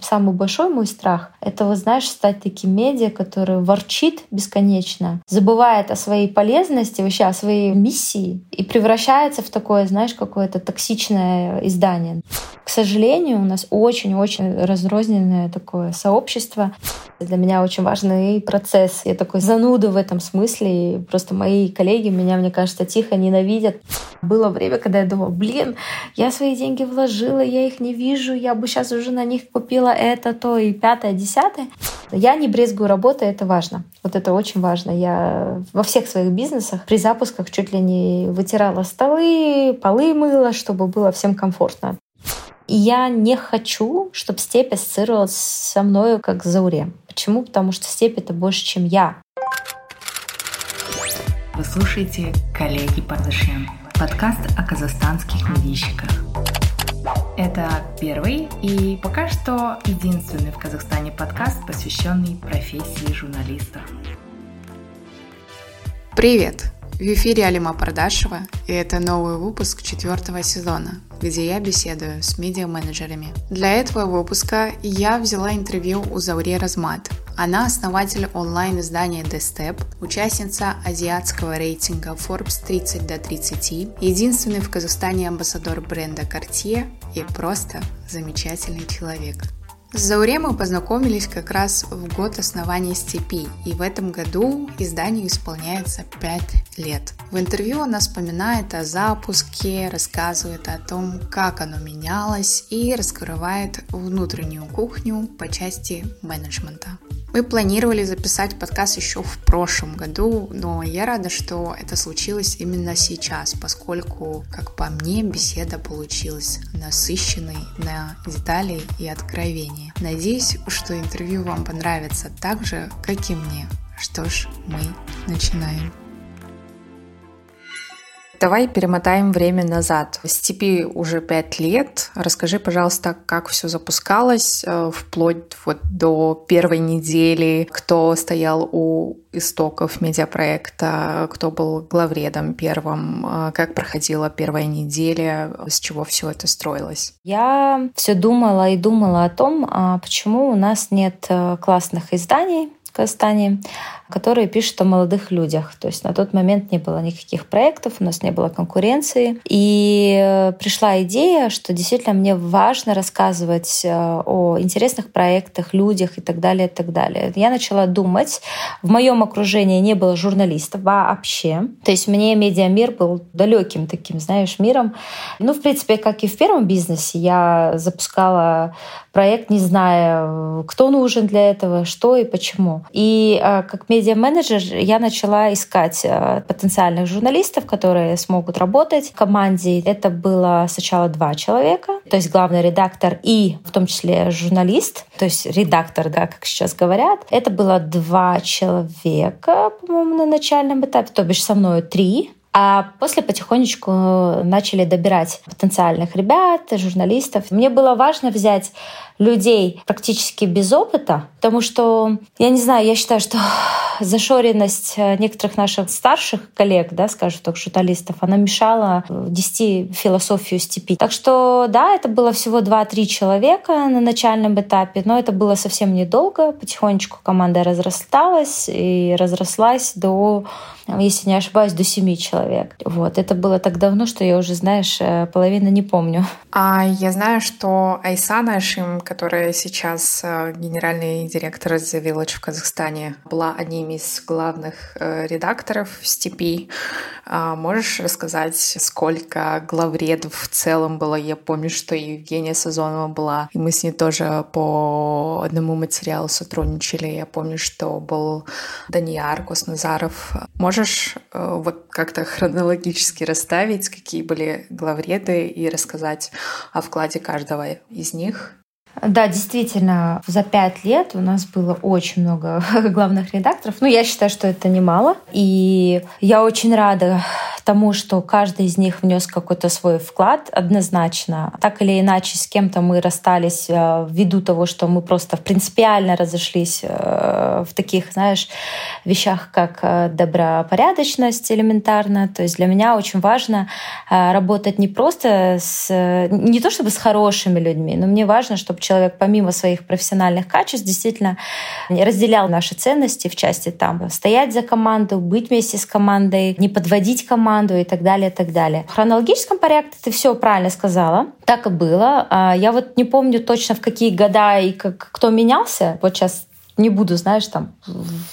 Самый большой мой страх — это, вот знаешь, стать таким медиа, который ворчит бесконечно, забывает о своей полезности, вообще о своей миссии и превращается в такое, знаешь, какое-то токсичное издание. К сожалению, у нас очень-очень разрозненное такое сообщество. Для меня очень важный процесс. Я такой зануда в этом смысле. И просто мои коллеги меня, мне кажется, тихо ненавидят. Было время, когда я думала, блин, я свои деньги вложила, я их не вижу, я бы сейчас уже на них купила это, то и пятое, десятое. Я не брезгую работой, это важно. Вот это очень важно. Я во всех своих бизнесах при запусках чуть ли не вытирала столы, полы мыла, чтобы было всем комфортно. И я не хочу, чтобы степь ассоциировалась со мной как Зауре. Почему? Потому что степь — это больше, чем я. Вы слушаете «Коллеги Пардашьян» — подкаст о казахстанских медийщиках. Это первый и пока что единственный в Казахстане подкаст, посвященный профессии журналиста. Привет! В эфире Алима Пардашева, и это новый выпуск четвертого сезона, где я беседую с медиа-менеджерами. Для этого выпуска я взяла интервью у Зауре Размат. Она основатель онлайн-издания The Step, участница азиатского рейтинга Forbes 30 до 30, единственный в Казахстане амбассадор бренда Cartier и просто замечательный человек. С Зауре мы познакомились как раз в год основания Степи, и в этом году изданию исполняется 5 лет. В интервью она вспоминает о запуске, рассказывает о том, как оно менялось и раскрывает внутреннюю кухню по части менеджмента. Мы планировали записать подкаст еще в прошлом году, но я рада, что это случилось именно сейчас, поскольку, как по мне, беседа получилась насыщенной на детали и откровения. Надеюсь, что интервью вам понравится так же, как и мне. Что ж, мы начинаем. Давай перемотаем время назад. Степи уже пять лет. Расскажи, пожалуйста, как все запускалось, э, вплоть вот до первой недели, кто стоял у истоков медиапроекта, кто был главредом первым, э, как проходила первая неделя, с чего все это строилось? Я все думала и думала о том, а почему у нас нет э, классных изданий, Казахстане, которые пишут о молодых людях. То есть на тот момент не было никаких проектов, у нас не было конкуренции. И э, пришла идея, что действительно мне важно рассказывать э, о интересных проектах, людях и так далее, и так далее. Я начала думать. В моем окружении не было журналистов вообще. То есть мне медиамир был далеким таким, знаешь, миром. Ну, в принципе, как и в первом бизнесе, я запускала проект, не зная, кто нужен для этого, что и почему. И э, как медиа-менеджер я начала искать э, потенциальных журналистов, которые смогут работать в команде. Это было сначала два человека, то есть главный редактор и в том числе журналист, то есть редактор, да, как сейчас говорят. Это было два человека, по-моему, на начальном этапе, то бишь со мной три. А после потихонечку начали добирать потенциальных ребят, журналистов. Мне было важно взять людей практически без опыта, потому что, я не знаю, я считаю, что зашоренность некоторых наших старших коллег, да, скажем так, журналистов, она мешала нести философию степи. Так что, да, это было всего 2-3 человека на начальном этапе, но это было совсем недолго. Потихонечку команда разрасталась и разрослась до если не ошибаюсь, до семи человек. Вот. Это было так давно, что я уже, знаешь, э, половину не помню. А я знаю, что Айсана Ашим, которая сейчас э, генеральный директор The Village в Казахстане, была одним из главных э, редакторов Степи. А можешь рассказать, сколько главредов в целом было? Я помню, что Евгения Сазонова была, и мы с ней тоже по одному материалу сотрудничали. Я помню, что был Данияр Косназаров. Можешь можешь э, вот как-то хронологически расставить, какие были главреды и рассказать о вкладе каждого из них? Да, действительно, за пять лет у нас было очень много главных редакторов. Ну, я считаю, что это немало. И я очень рада тому, что каждый из них внес какой-то свой вклад однозначно. Так или иначе, с кем-то мы расстались э, ввиду того, что мы просто принципиально разошлись э, в таких, знаешь, вещах, как э, добропорядочность элементарно. То есть для меня очень важно работать не просто с... Не то чтобы с хорошими людьми, но мне важно, чтобы человек помимо своих профессиональных качеств действительно разделял наши ценности в части там стоять за команду, быть вместе с командой, не подводить команду и так далее, и так далее. В хронологическом порядке ты все правильно сказала. Так и было. А, я вот не помню точно, в какие года и как, кто менялся. Вот сейчас не буду, знаешь, там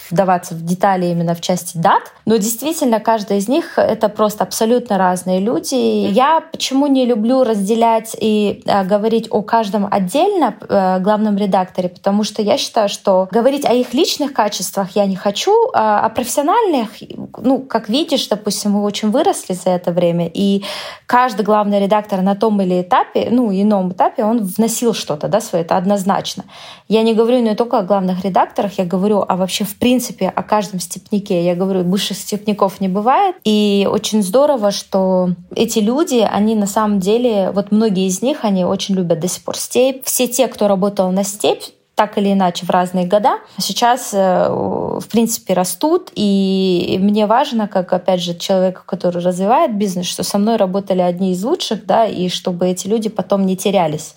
вдаваться в детали именно в части дат, но действительно каждая из них — это просто абсолютно разные люди. Я почему не люблю разделять и э, говорить о каждом отдельно э, главном редакторе, потому что я считаю, что говорить о их личных качествах я не хочу, а о профессиональных, ну, как видишь, допустим, мы очень выросли за это время, и каждый главный редактор на том или этапе, ну, ином этапе, он вносил что-то, да, свое, это однозначно. Я не говорю не только о главных редакторах, редакторах, я говорю, а вообще в принципе о каждом степнике. Я говорю, высших степников не бывает. И очень здорово, что эти люди, они на самом деле, вот многие из них, они очень любят до сих пор степь. Все те, кто работал на степь, так или иначе в разные года, сейчас, э, в принципе, растут. И мне важно, как, опять же, человек, который развивает бизнес, что со мной работали одни из лучших, да, и чтобы эти люди потом не терялись.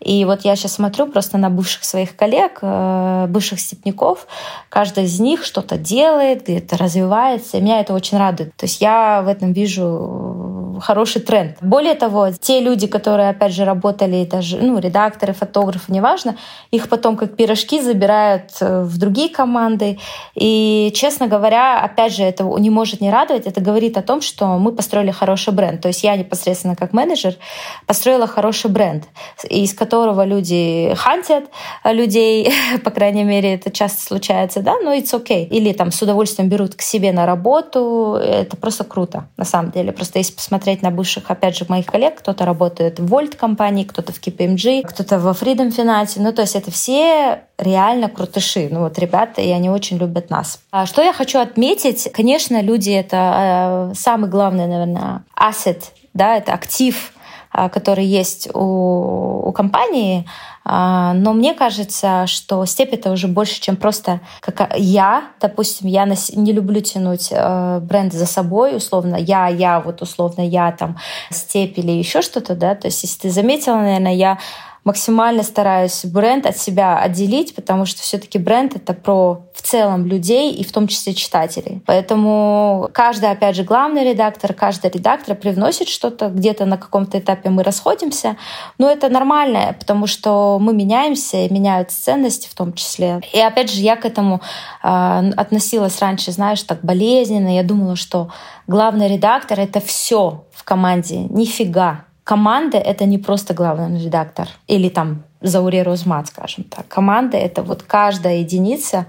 И вот я сейчас смотрю просто на бывших своих коллег, э, бывших степняков. Каждый из них что-то делает, где-то развивается. И меня это очень радует. То есть я в этом вижу хороший тренд. Более того, те люди, которые, опять же, работали, даже ну, редакторы, фотографы, неважно, их потом как пирожки забирают э, в другие команды. И, честно говоря, опять же, это не может не радовать. Это говорит о том, что мы построили хороший бренд. То есть я непосредственно как менеджер построила хороший бренд, из которого люди хантят людей, по крайней мере, это часто случается, да, но it's okay. Или там с удовольствием берут к себе на работу. Это просто круто, на самом деле. Просто если посмотреть на бывших, опять же, моих коллег, кто-то работает в Volt компании, кто-то в KPMG, кто-то во Freedom Finance. Ну, то есть это все реально крутыши. Ну вот ребята, и они очень любят нас. А что я хочу отметить, конечно, люди — это э, самый главный, наверное, asset, да, это актив, а, который есть у, у компании, а, но мне кажется, что степь это уже больше, чем просто как я, допустим, я не люблю тянуть э, бренд за собой, условно, я, я, вот условно я там степь или еще что-то, да, то есть если ты заметила, наверное, я максимально стараюсь бренд от себя отделить, потому что все-таки бренд это про в целом людей и в том числе читателей. Поэтому каждый, опять же, главный редактор, каждый редактор привносит что-то, где-то на каком-то этапе мы расходимся, но это нормально, потому что мы меняемся и меняются ценности в том числе. И опять же, я к этому э, относилась раньше, знаешь, так болезненно. Я думала, что главный редактор — это все в команде. Нифига команда — это не просто главный редактор или там Зауре Розмат, скажем так. Команда — это вот каждая единица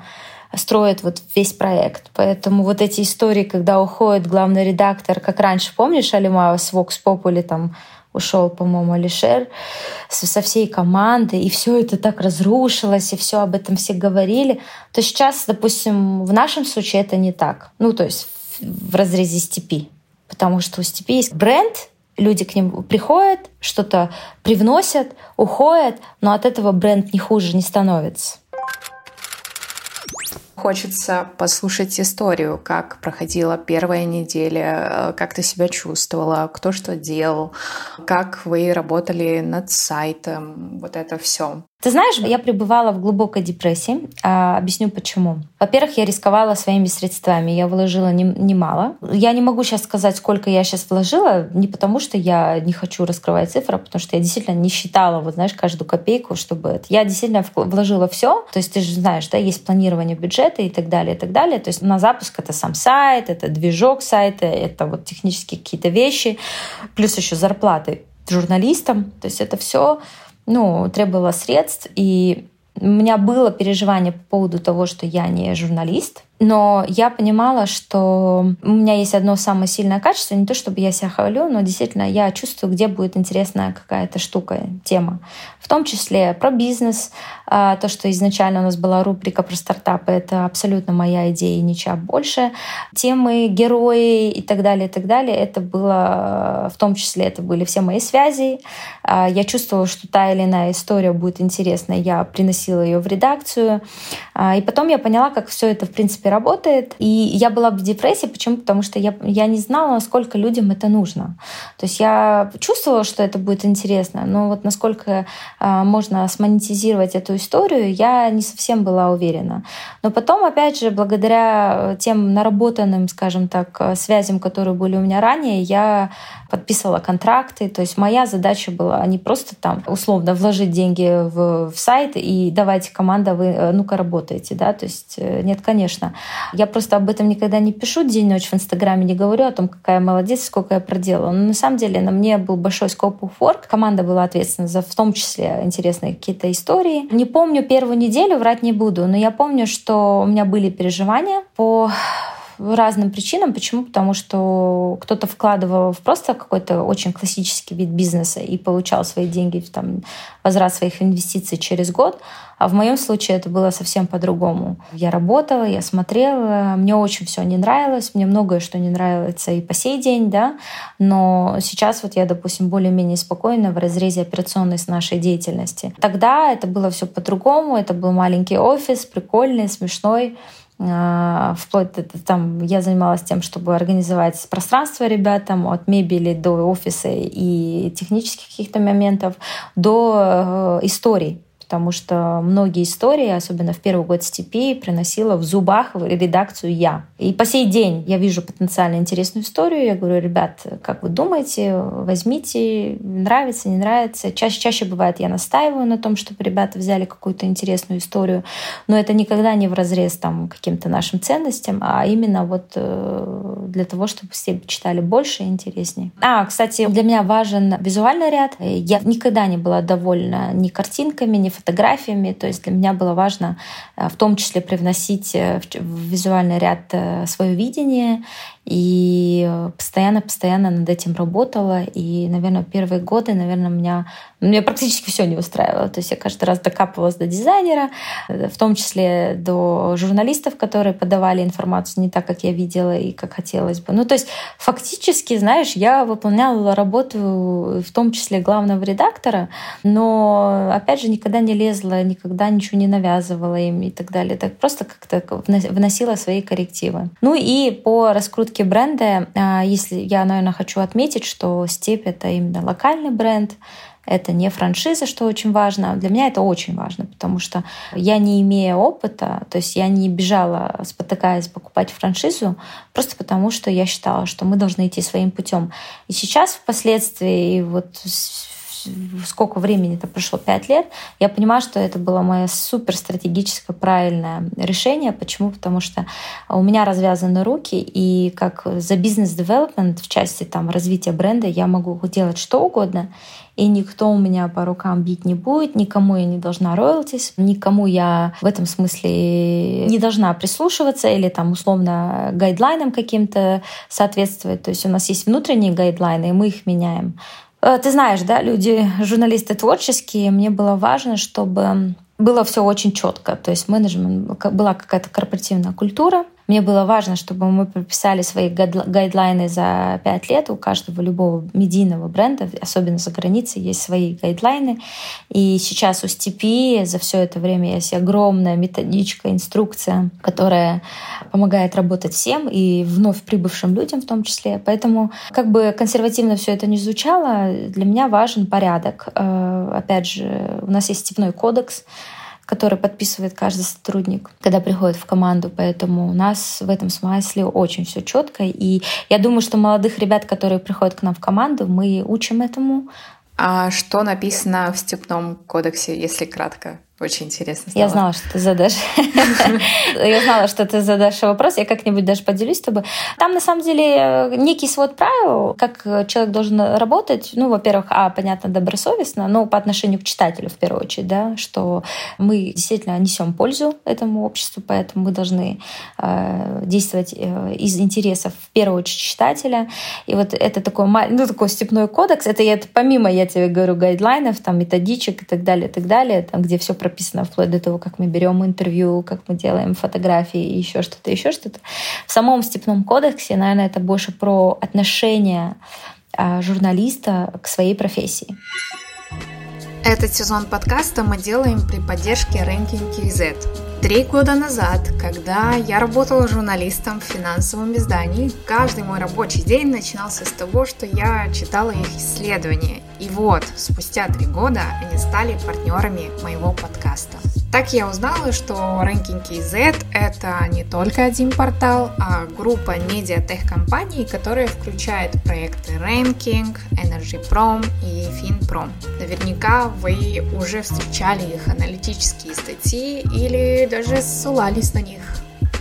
строит вот весь проект. Поэтому вот эти истории, когда уходит главный редактор, как раньше, помнишь, Алима с Vox Populi там ушел, по-моему, Алишер со всей командой, и все это так разрушилось, и все об этом все говорили, то сейчас, допустим, в нашем случае это не так. Ну, то есть в разрезе степи. Потому что у степи есть бренд, люди к ним приходят, что-то привносят, уходят, но от этого бренд не хуже не становится. Хочется послушать историю, как проходила первая неделя, э, как ты себя чувствовала, кто что делал, как вы работали над сайтом, вот это все. Ты знаешь, я пребывала в глубокой депрессии. А, объясню почему. Во-первых, я рисковала своими средствами. Я вложила немало. Я не могу сейчас сказать, сколько я сейчас вложила, не потому что я не хочу раскрывать цифры, а потому что я действительно не считала, вот знаешь, каждую копейку, чтобы это. Я действительно вложила все. То есть ты же знаешь, да, есть планирование бюджета и так далее, и так далее. То есть на запуск это сам сайт, это движок сайта, это вот технические какие-то вещи, плюс еще зарплаты журналистам. То есть это все ну, требовала средств, и у меня было переживание по поводу того, что я не журналист. Но я понимала, что у меня есть одно самое сильное качество, не то чтобы я себя хвалю, но действительно я чувствую, где будет интересная какая-то штука, тема. В том числе про бизнес, а, то, что изначально у нас была рубрика про стартапы, это абсолютно моя идея и ничего больше. Темы, герои и так далее, и так далее, это было, в том числе это были все мои связи. А, я чувствовала, что та или иная история будет интересна, я приносила ее в редакцию. А, и потом я поняла, как все это, в принципе, работает. И я была в депрессии, почему? Потому что я, я не знала, насколько людям это нужно. То есть я чувствовала, что это будет интересно, но вот насколько можно смонетизировать эту историю, я не совсем была уверена. Но потом, опять же, благодаря тем наработанным, скажем так, связям, которые были у меня ранее, я подписывала контракты. То есть моя задача была не просто там условно вложить деньги в, в сайт и давайте команда, вы э, ну-ка работаете, да, то есть э, нет, конечно. Я просто об этом никогда не пишу день-ночь в Инстаграме, не говорю о том, какая молодец, сколько я проделала. Но на самом деле на мне был большой of work. Команда была ответственна за в том числе интересные какие-то истории. Не помню первую неделю, врать не буду, но я помню, что у меня были переживания по разным причинам. Почему? Потому что кто-то вкладывал в просто какой-то очень классический вид бизнеса и получал свои деньги, там, возврат своих инвестиций через год. А в моем случае это было совсем по-другому. Я работала, я смотрела, мне очень все не нравилось, мне многое что не нравится и по сей день, да, но сейчас вот я, допустим, более-менее спокойна в разрезе операционной с нашей деятельности. Тогда это было все по-другому, это был маленький офис, прикольный, смешной, вплоть до там я занималась тем, чтобы организовать пространство ребятам от мебели до офиса и технических каких-то моментов до э, историй потому что многие истории, особенно в первый год степи, приносила в зубах в редакцию я. И по сей день я вижу потенциально интересную историю, я говорю, ребят, как вы думаете, возьмите, нравится, не нравится. Чаще, чаще бывает, я настаиваю на том, чтобы ребята взяли какую-то интересную историю, но это никогда не в разрез там каким-то нашим ценностям, а именно вот э, для того, чтобы все читали больше и интереснее. А, кстати, для меня важен визуальный ряд. Я никогда не была довольна ни картинками, ни фотографиями. То есть для меня было важно э, в том числе привносить э, в визуальный ряд э, свое видение и постоянно-постоянно над этим работала. И, наверное, первые годы, наверное, меня, меня практически все не устраивало. То есть я каждый раз докапывалась до дизайнера, в том числе до журналистов, которые подавали информацию не так, как я видела и как хотелось бы. Ну, то есть фактически, знаешь, я выполняла работу в том числе главного редактора, но, опять же, никогда не лезла, никогда ничего не навязывала им и так далее. Так просто как-то вносила свои коррективы. Ну и по раскрутке раскрутки бренда, а, если я, наверное, хочу отметить, что Степь — это именно локальный бренд, это не франшиза, что очень важно. Для меня это очень важно, потому что я не имея опыта, то есть я не бежала, спотыкаясь, покупать франшизу, просто потому что я считала, что мы должны идти своим путем. И сейчас впоследствии вот сколько времени это прошло, пять лет, я понимаю, что это было мое супер стратегическое правильное решение. Почему? Потому что у меня развязаны руки, и как за бизнес-девелопмент в части там, развития бренда я могу делать что угодно, и никто у меня по рукам бить не будет, никому я не должна роялтис, никому я в этом смысле не должна прислушиваться или там условно гайдлайнам каким-то соответствовать. То есть у нас есть внутренние гайдлайны, и мы их меняем. Э, ты знаешь, да, люди, журналисты творческие, мне было важно, чтобы было все очень четко. То есть менеджмент, была какая-то корпоративная культура, мне было важно, чтобы мы прописали свои гайдлайны за пять лет. У каждого любого медийного бренда, особенно за границей, есть свои гайдлайны. И сейчас у Степи за все это время есть огромная методичка, инструкция, которая помогает работать всем и вновь прибывшим людям в том числе. Поэтому, как бы консервативно все это не звучало, для меня важен порядок. Э, опять же, у нас есть степной кодекс, который подписывает каждый сотрудник, когда приходит в команду. Поэтому у нас в этом смысле очень все четко. И я думаю, что молодых ребят, которые приходят к нам в команду, мы учим этому. А что написано в Степном кодексе, если кратко? Очень интересно стало. Я знала, что ты задашь. Я знала, что ты задашь вопрос. Я как-нибудь даже поделюсь с тобой. Там, на самом деле, некий свод правил, как человек должен работать. Ну, во-первых, а, понятно, добросовестно, но по отношению к читателю, в первую очередь, да, что мы действительно несем пользу этому обществу, поэтому мы должны э, действовать э, из интересов, в первую очередь, читателя. И вот это такой, ну, такой степной кодекс. Это я помимо, я тебе говорю, гайдлайнов, там, методичек и так далее, и так далее, там, где все прописано вплоть до того, как мы берем интервью, как мы делаем фотографии и еще что-то, еще что-то. В самом Степном кодексе, наверное, это больше про отношение а, журналиста к своей профессии. Этот сезон подкаста мы делаем при поддержке Ranking KZ. Три года назад, когда я работала журналистом в финансовом издании, каждый мой рабочий день начинался с того, что я читала их исследования. И вот, спустя три года они стали партнерами моего подкаста. Так я узнала, что Ranking KZ — это не только один портал, а группа медиатех-компаний, которая включает проекты Ranking, Energy Prom и FinProm. Наверняка вы уже встречали их аналитические статьи или даже ссылались на них.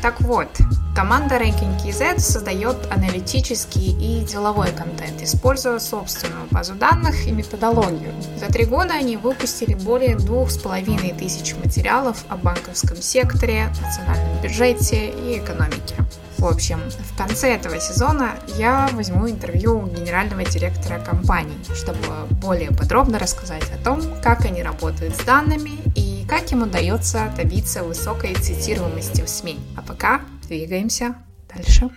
Так вот, команда Ranking создает аналитический и деловой контент, используя собственную базу данных и методологию. За три года они выпустили более двух с половиной тысяч материалов о банковском секторе, национальном бюджете и экономике. В общем, в конце этого сезона я возьму интервью у генерального директора компании, чтобы более подробно рассказать о том, как они работают с данными и как им удается добиться высокой цитируемости в СМИ. А пока двигаемся дальше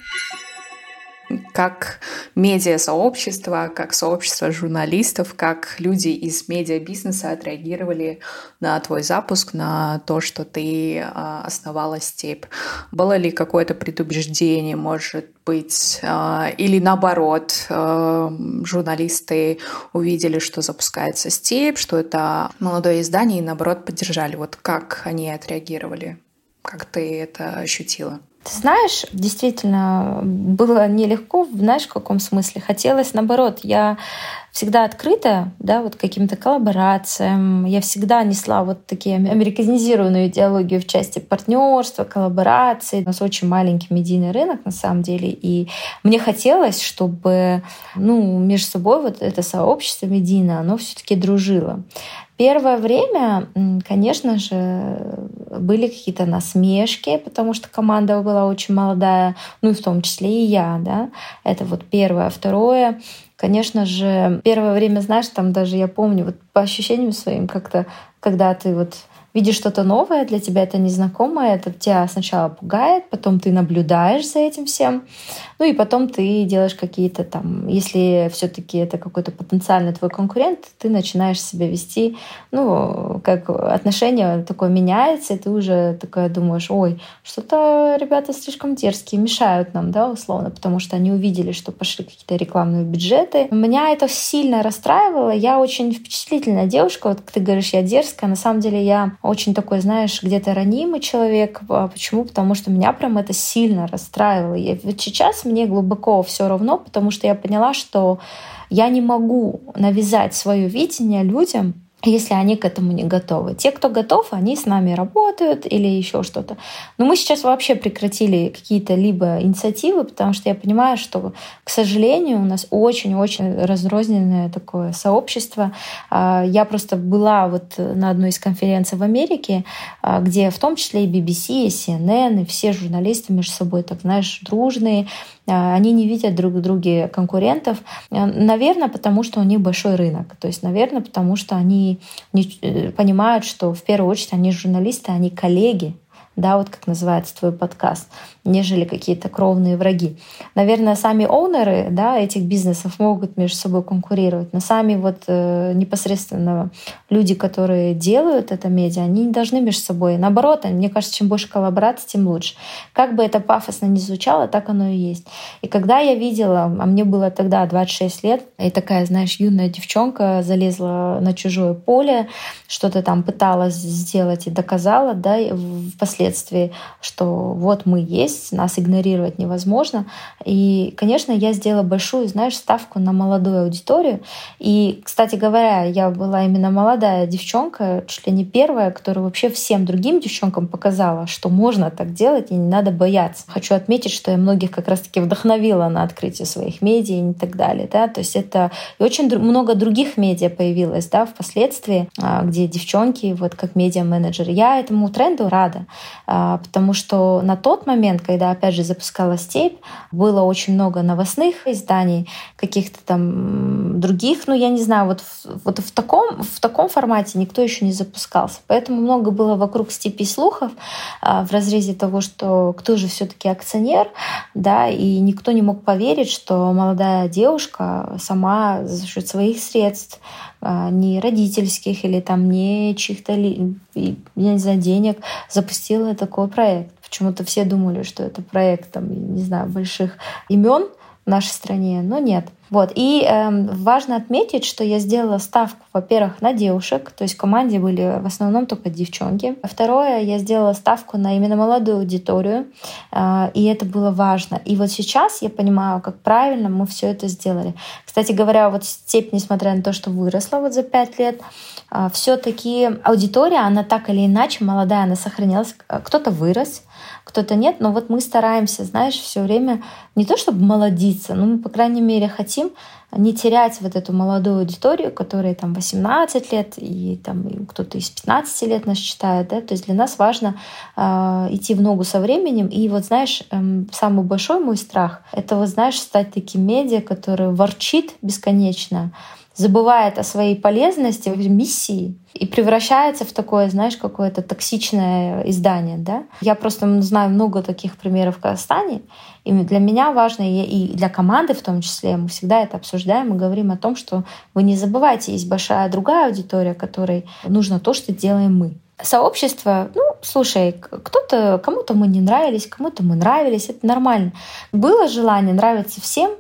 как медиа-сообщество, как сообщество журналистов, как люди из медиа-бизнеса отреагировали на твой запуск, на то, что ты а, основала степь. Было ли какое-то предубеждение, может быть, а, или наоборот, а, журналисты увидели, что запускается степь, что это молодое издание, и наоборот поддержали. Вот как они отреагировали? Как ты это ощутила? Ты знаешь, действительно, было нелегко, знаешь, в каком смысле? Хотелось, наоборот, я всегда открытая, да, вот каким-то коллаборациям. Я всегда несла вот такие американизированную идеологию в части партнерства, коллаборации. У нас очень маленький медийный рынок на самом деле, и мне хотелось, чтобы, ну, между собой вот это сообщество медийное, оно все-таки дружило. Первое время, конечно же, были какие-то насмешки, потому что команда была очень молодая, ну и в том числе и я, да. Это вот первое. Второе, конечно же, первое время, знаешь, там даже я помню, вот по ощущениям своим как-то, когда ты вот видишь что-то новое, для тебя это незнакомое, это тебя сначала пугает, потом ты наблюдаешь за этим всем, ну и потом ты делаешь какие-то там, если все-таки это какой-то потенциальный твой конкурент, ты начинаешь себя вести, ну, как отношение такое меняется, и ты уже такое думаешь, ой, что-то ребята слишком дерзкие, мешают нам, да, условно, потому что они увидели, что пошли какие-то рекламные бюджеты. Меня это сильно расстраивало, я очень впечатлительная девушка, вот ты говоришь, я дерзкая, на самом деле я очень такой, знаешь, где-то ранимый человек. А почему? Потому что меня прям это сильно расстраивало. И вот сейчас мне глубоко все равно, потому что я поняла, что я не могу навязать свое видение людям, если они к этому не готовы. Те, кто готов, они с нами работают или еще что-то. Но мы сейчас вообще прекратили какие-то либо инициативы, потому что я понимаю, что, к сожалению, у нас очень-очень разрозненное такое сообщество. А, я просто была вот на одной из конференций в Америке, а, где в том числе и BBC, и CNN, и все журналисты между собой, так знаешь, дружные, а, они не видят друг в друге конкурентов. Наверное, потому что у них большой рынок. То есть, наверное, потому что они не э, понимают, что в первую очередь они журналисты, они коллеги, да, вот как называется твой подкаст, нежели какие-то кровные враги. Наверное, сами оунеры да, этих бизнесов могут между собой конкурировать, но сами вот э, непосредственно люди, которые делают это медиа, они не должны между собой. Наоборот, мне кажется, чем больше коллабораций, тем лучше. Как бы это пафосно не звучало, так оно и есть. И когда я видела, а мне было тогда 26 лет, и такая, знаешь, юная девчонка залезла на чужое поле, что-то там пыталась сделать и доказала, да, в последнем впоследствии, что вот мы есть, нас игнорировать невозможно. И, конечно, я сделала большую, знаешь, ставку на молодую аудиторию. И, кстати говоря, я была именно молодая девчонка, чуть ли не первая, которая вообще всем другим девчонкам показала, что можно так делать и не надо бояться. Хочу отметить, что я многих как раз-таки вдохновила на открытие своих медиа и так далее. Да? То есть это и очень много других медиа появилось да, впоследствии, а, где девчонки вот как медиа-менеджеры. Я этому тренду рада, потому что на тот момент, когда, опять же, запускала «Степь», было очень много новостных изданий, каких-то там других, ну, я не знаю, вот, вот в, таком, в таком формате никто еще не запускался. Поэтому много было вокруг «Степи» слухов а, в разрезе того, что кто же все таки акционер, да, и никто не мог поверить, что молодая девушка сама за счет своих средств а, не родительских или там не чьих-то, я не знаю, денег запустила такой проект. Почему-то все думали, что это проект, там, не знаю, больших имен в нашей стране, но нет. Вот. И э, важно отметить, что я сделала ставку, во-первых, на девушек, то есть в команде были в основном только девчонки. Второе, я сделала ставку на именно молодую аудиторию, э, и это было важно. И вот сейчас я понимаю, как правильно мы все это сделали. Кстати говоря, вот степь, несмотря на то, что выросла вот за пять лет, э, все-таки аудитория, она так или иначе молодая, она сохранилась. Кто-то вырос, кто-то нет, но вот мы стараемся, знаешь, все время не то чтобы молодиться, но мы, по крайней мере, хотим не терять вот эту молодую аудиторию, которая там 18 лет, и там кто-то из 15 лет нас читает, да, то есть для нас важно э, идти в ногу со временем, и вот знаешь, э, самый большой мой страх — это вот знаешь, стать таким медиа, который ворчит бесконечно, забывает о своей полезности, миссии и превращается в такое, знаешь, какое-то токсичное издание. Да? Я просто знаю много таких примеров в Казахстане. И для меня важно, и для команды в том числе, мы всегда это обсуждаем и говорим о том, что вы не забывайте, есть большая другая аудитория, которой нужно то, что делаем мы. Сообщество, ну, слушай, кто-то, кому-то мы не нравились, кому-то мы нравились, это нормально. Было желание нравиться всем,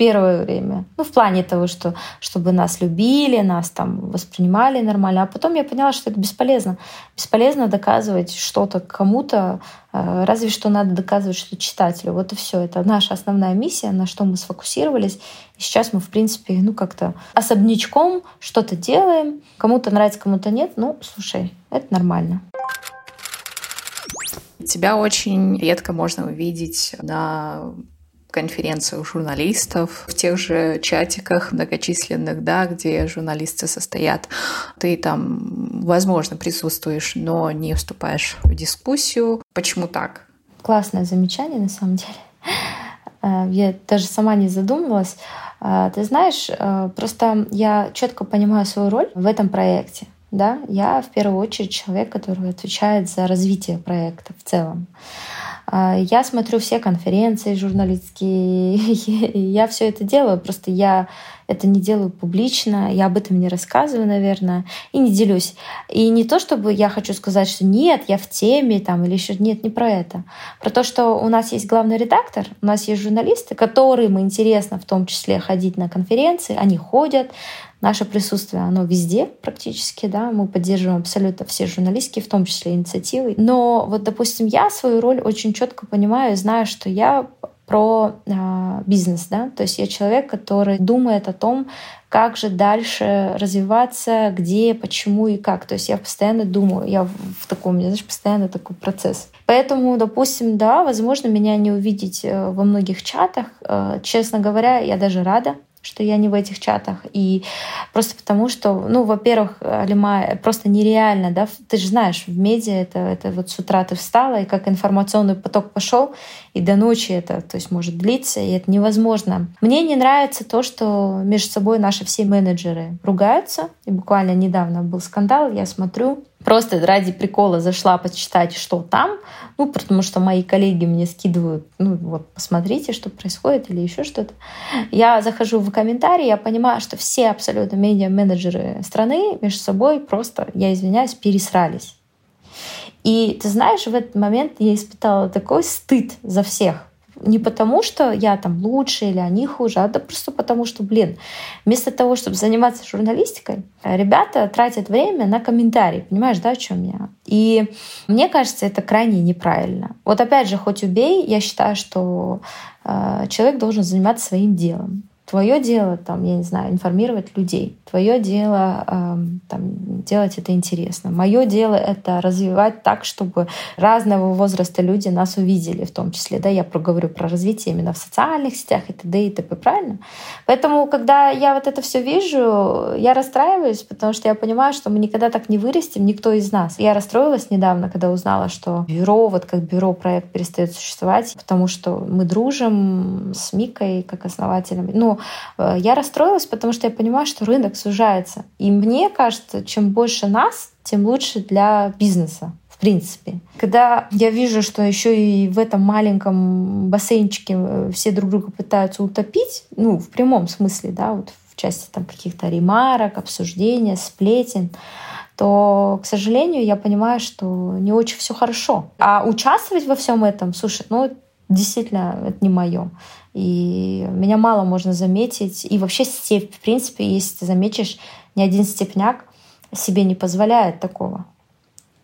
первое время. Ну, в плане того, что чтобы нас любили, нас там воспринимали нормально. А потом я поняла, что это бесполезно. Бесполезно доказывать что-то кому-то, э, разве что надо доказывать что читателю. Вот и все. Это наша основная миссия, на что мы сфокусировались. И сейчас мы, в принципе, ну как-то особнячком что-то делаем. Кому-то нравится, кому-то нет. Ну, слушай, это нормально. Тебя очень редко можно увидеть на конференциях журналистов, в тех же чатиках многочисленных, да, где журналисты состоят. Ты там, возможно, присутствуешь, но не вступаешь в дискуссию. Почему так? Классное замечание, на самом деле. Э, я даже сама не задумывалась. Э, ты знаешь, э, просто я четко понимаю свою роль в этом проекте. Да? Я в первую очередь человек, который отвечает за развитие проекта в целом. А, я смотрю все конференции журналистские, я все это делаю, просто я это не делаю публично, я об этом не рассказываю, наверное, и не делюсь. И не то, чтобы я хочу сказать, что нет, я в теме там или еще нет, не про это. Про то, что у нас есть главный редактор, у нас есть журналисты, которым интересно в том числе ходить на конференции, они ходят, Наше присутствие, оно везде практически, да, мы поддерживаем абсолютно все журналистские, в том числе инициативы. Но вот, допустим, я свою роль очень четко понимаю знаю, что я про э, бизнес, да, то есть я человек, который думает о том, как же дальше развиваться, где, почему и как. То есть я постоянно думаю, я в таком, у знаешь, постоянно такой процесс. Поэтому, допустим, да, возможно, меня не увидеть э, во многих чатах. Э, честно говоря, я даже рада, что я не в этих чатах. И просто потому, что, ну, во-первых, Алима, просто нереально, да, ты же знаешь, в медиа это, это вот с утра ты встала, и как информационный поток пошел, и до ночи это, то есть, может длиться, и это невозможно. Мне не нравится то, что между собой наши все менеджеры ругаются, и буквально недавно был скандал, я смотрю, Просто ради прикола зашла почитать, что там, ну, потому что мои коллеги мне скидывают, ну, вот, посмотрите, что происходит или еще что-то. Я захожу в комментарии, я понимаю, что все абсолютно медиа-менеджеры страны между собой просто, я извиняюсь, пересрались. И ты знаешь, в этот момент я испытала такой стыд за всех, Не потому, что я там лучше или они хуже, а да просто потому, что, блин, вместо того, чтобы заниматься журналистикой, ребята тратят время на комментарии. Понимаешь, да, о чем я? И мне кажется, это крайне неправильно. Вот опять же, хоть убей, я считаю, что э, человек должен заниматься своим делом. Твое дело, там, я не знаю, информировать людей. Твое дело э, там, делать это интересно. Мое дело это развивать так, чтобы разного возраста люди нас увидели, в том числе. Да, я проговорю про развитие именно в социальных сетях и т.д. и т.п. Правильно? Поэтому, когда я вот это все вижу, я расстраиваюсь, потому что я понимаю, что мы никогда так не вырастем, никто из нас. Я расстроилась недавно, когда узнала, что бюро, вот как бюро проект перестает существовать, потому что мы дружим с Микой как основателем. Ну, Э, я расстроилась, потому что я понимаю, что рынок сужается. И мне кажется, чем больше нас, тем лучше для бизнеса в принципе. Когда я вижу, что еще и в этом маленьком бассейнчике э, все друг друга пытаются утопить, ну, в прямом смысле, да, вот в части там каких-то ремарок, обсуждения, сплетен, то, к сожалению, я понимаю, что не очень все хорошо. А участвовать во всем этом, слушай, ну, действительно, это не мое. И меня мало можно заметить. И вообще степь, в принципе, если ты заметишь, ни один степняк себе не позволяет такого.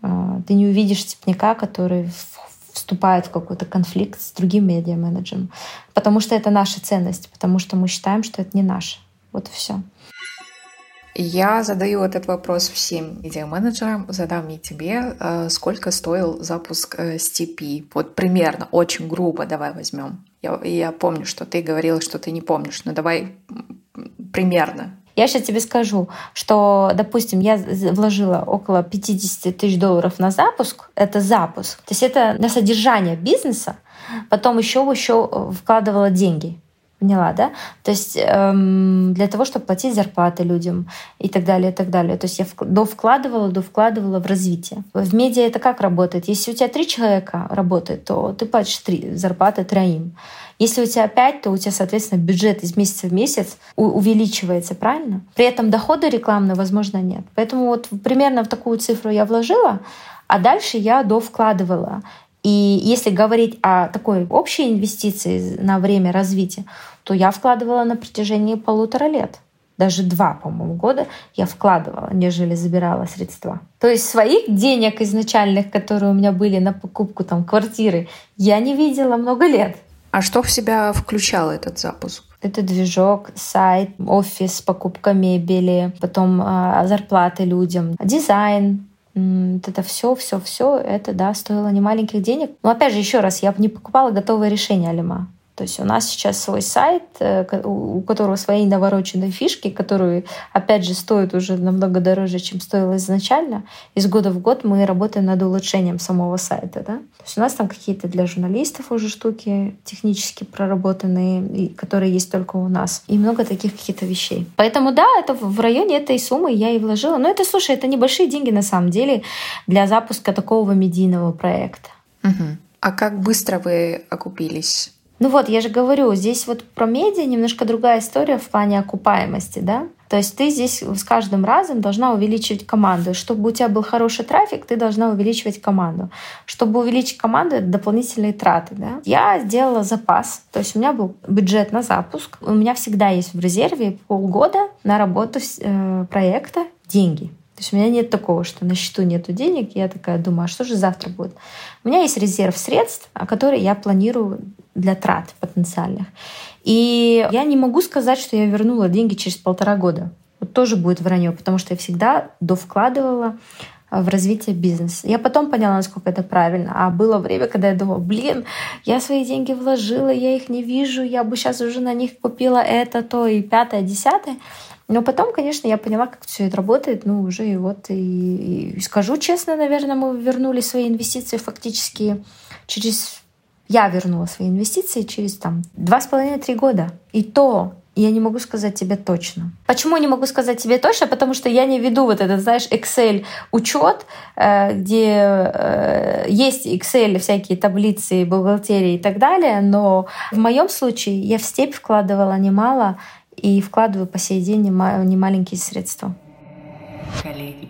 А, ты не увидишь степняка, который вступает в какой-то конфликт с другим медиа-менеджером. Потому что это наша ценность, потому что мы считаем, что это не наше. Вот и все. Я задаю этот вопрос всем медиа-менеджерам, задам и тебе. Э, сколько стоил запуск? Э, вот примерно, очень грубо давай возьмем. Я, я помню, что ты говорила, что ты не помнишь, но давай примерно. Я сейчас тебе скажу, что, допустим, я вложила около 50 тысяч долларов на запуск. Это запуск. То есть это на содержание бизнеса. Потом еще еще вкладывала деньги. Поняла, да? То есть эм, для того, чтобы платить зарплаты людям и так далее, и так далее. То есть я до вкладывала, до вкладывала в развитие. В медиа это как работает? Если у тебя три человека работает, то ты платишь три зарплаты троим. Если у тебя пять, то у тебя, соответственно, бюджет из месяца в месяц увеличивается, правильно? При этом дохода рекламные, возможно, нет. Поэтому вот примерно в такую цифру я вложила, а дальше я довкладывала. И если говорить о такой общей инвестиции на время развития, то я вкладывала на протяжении полутора лет. Даже два, по-моему, года я вкладывала, нежели забирала средства. То есть своих денег изначальных, которые у меня были на покупку там, квартиры, я не видела много лет. А что в себя включал этот запуск? Это движок, сайт, офис, покупка мебели, потом э, зарплаты людям, дизайн, это все, все, все, это, да, стоило немаленьких денег. Но опять же, еще раз, я бы не покупала готовое решение Алима. То есть у нас сейчас свой сайт, э, у которого свои навороченные фишки, которые, опять же, стоят уже намного дороже, чем стоило изначально. Из года в год мы работаем над улучшением самого сайта. Да? То есть у нас там какие-то для журналистов уже штуки технически проработанные, которые есть только у нас. И много таких каких-то вещей. Поэтому да, это в районе этой суммы я и вложила. Но это, слушай, это небольшие деньги на самом деле для запуска такого медийного проекта. Угу. А как быстро вы окупились? Ну вот, я же говорю, здесь вот про медиа немножко другая история в плане окупаемости, да? То есть ты здесь с каждым разом должна увеличивать команду. Чтобы у тебя был хороший трафик, ты должна увеличивать команду. Чтобы увеличить команду, это дополнительные траты. Да? Я сделала запас. То есть у меня был бюджет на запуск. У меня всегда есть в резерве полгода на работу э, проекта деньги. То есть у меня нет такого, что на счету нету денег, я такая думаю, а что же завтра будет? У меня есть резерв средств, который я планирую для трат потенциальных. И я не могу сказать, что я вернула деньги через полтора года. Вот тоже будет вранье, потому что я всегда довкладывала а, в развитие бизнеса. Я потом поняла, насколько это правильно. А было время, когда я думала, блин, я свои деньги вложила, я их не вижу, я бы сейчас уже на них купила это, то и пятое, десятое. Но потом, конечно, я поняла, как все это работает. Ну, уже и вот, и, и скажу честно, наверное, мы вернули свои инвестиции фактически через... Я вернула свои инвестиции через там два с половиной-три года. И то я не могу сказать тебе точно. Почему не могу сказать тебе точно? Потому что я не веду вот этот, знаешь, Excel учет, э, где э, есть Excel, всякие таблицы, бухгалтерии и так далее, но в моем случае я в степь вкладывала немало, и вкладываю по сей день немаленькие средства. Коллеги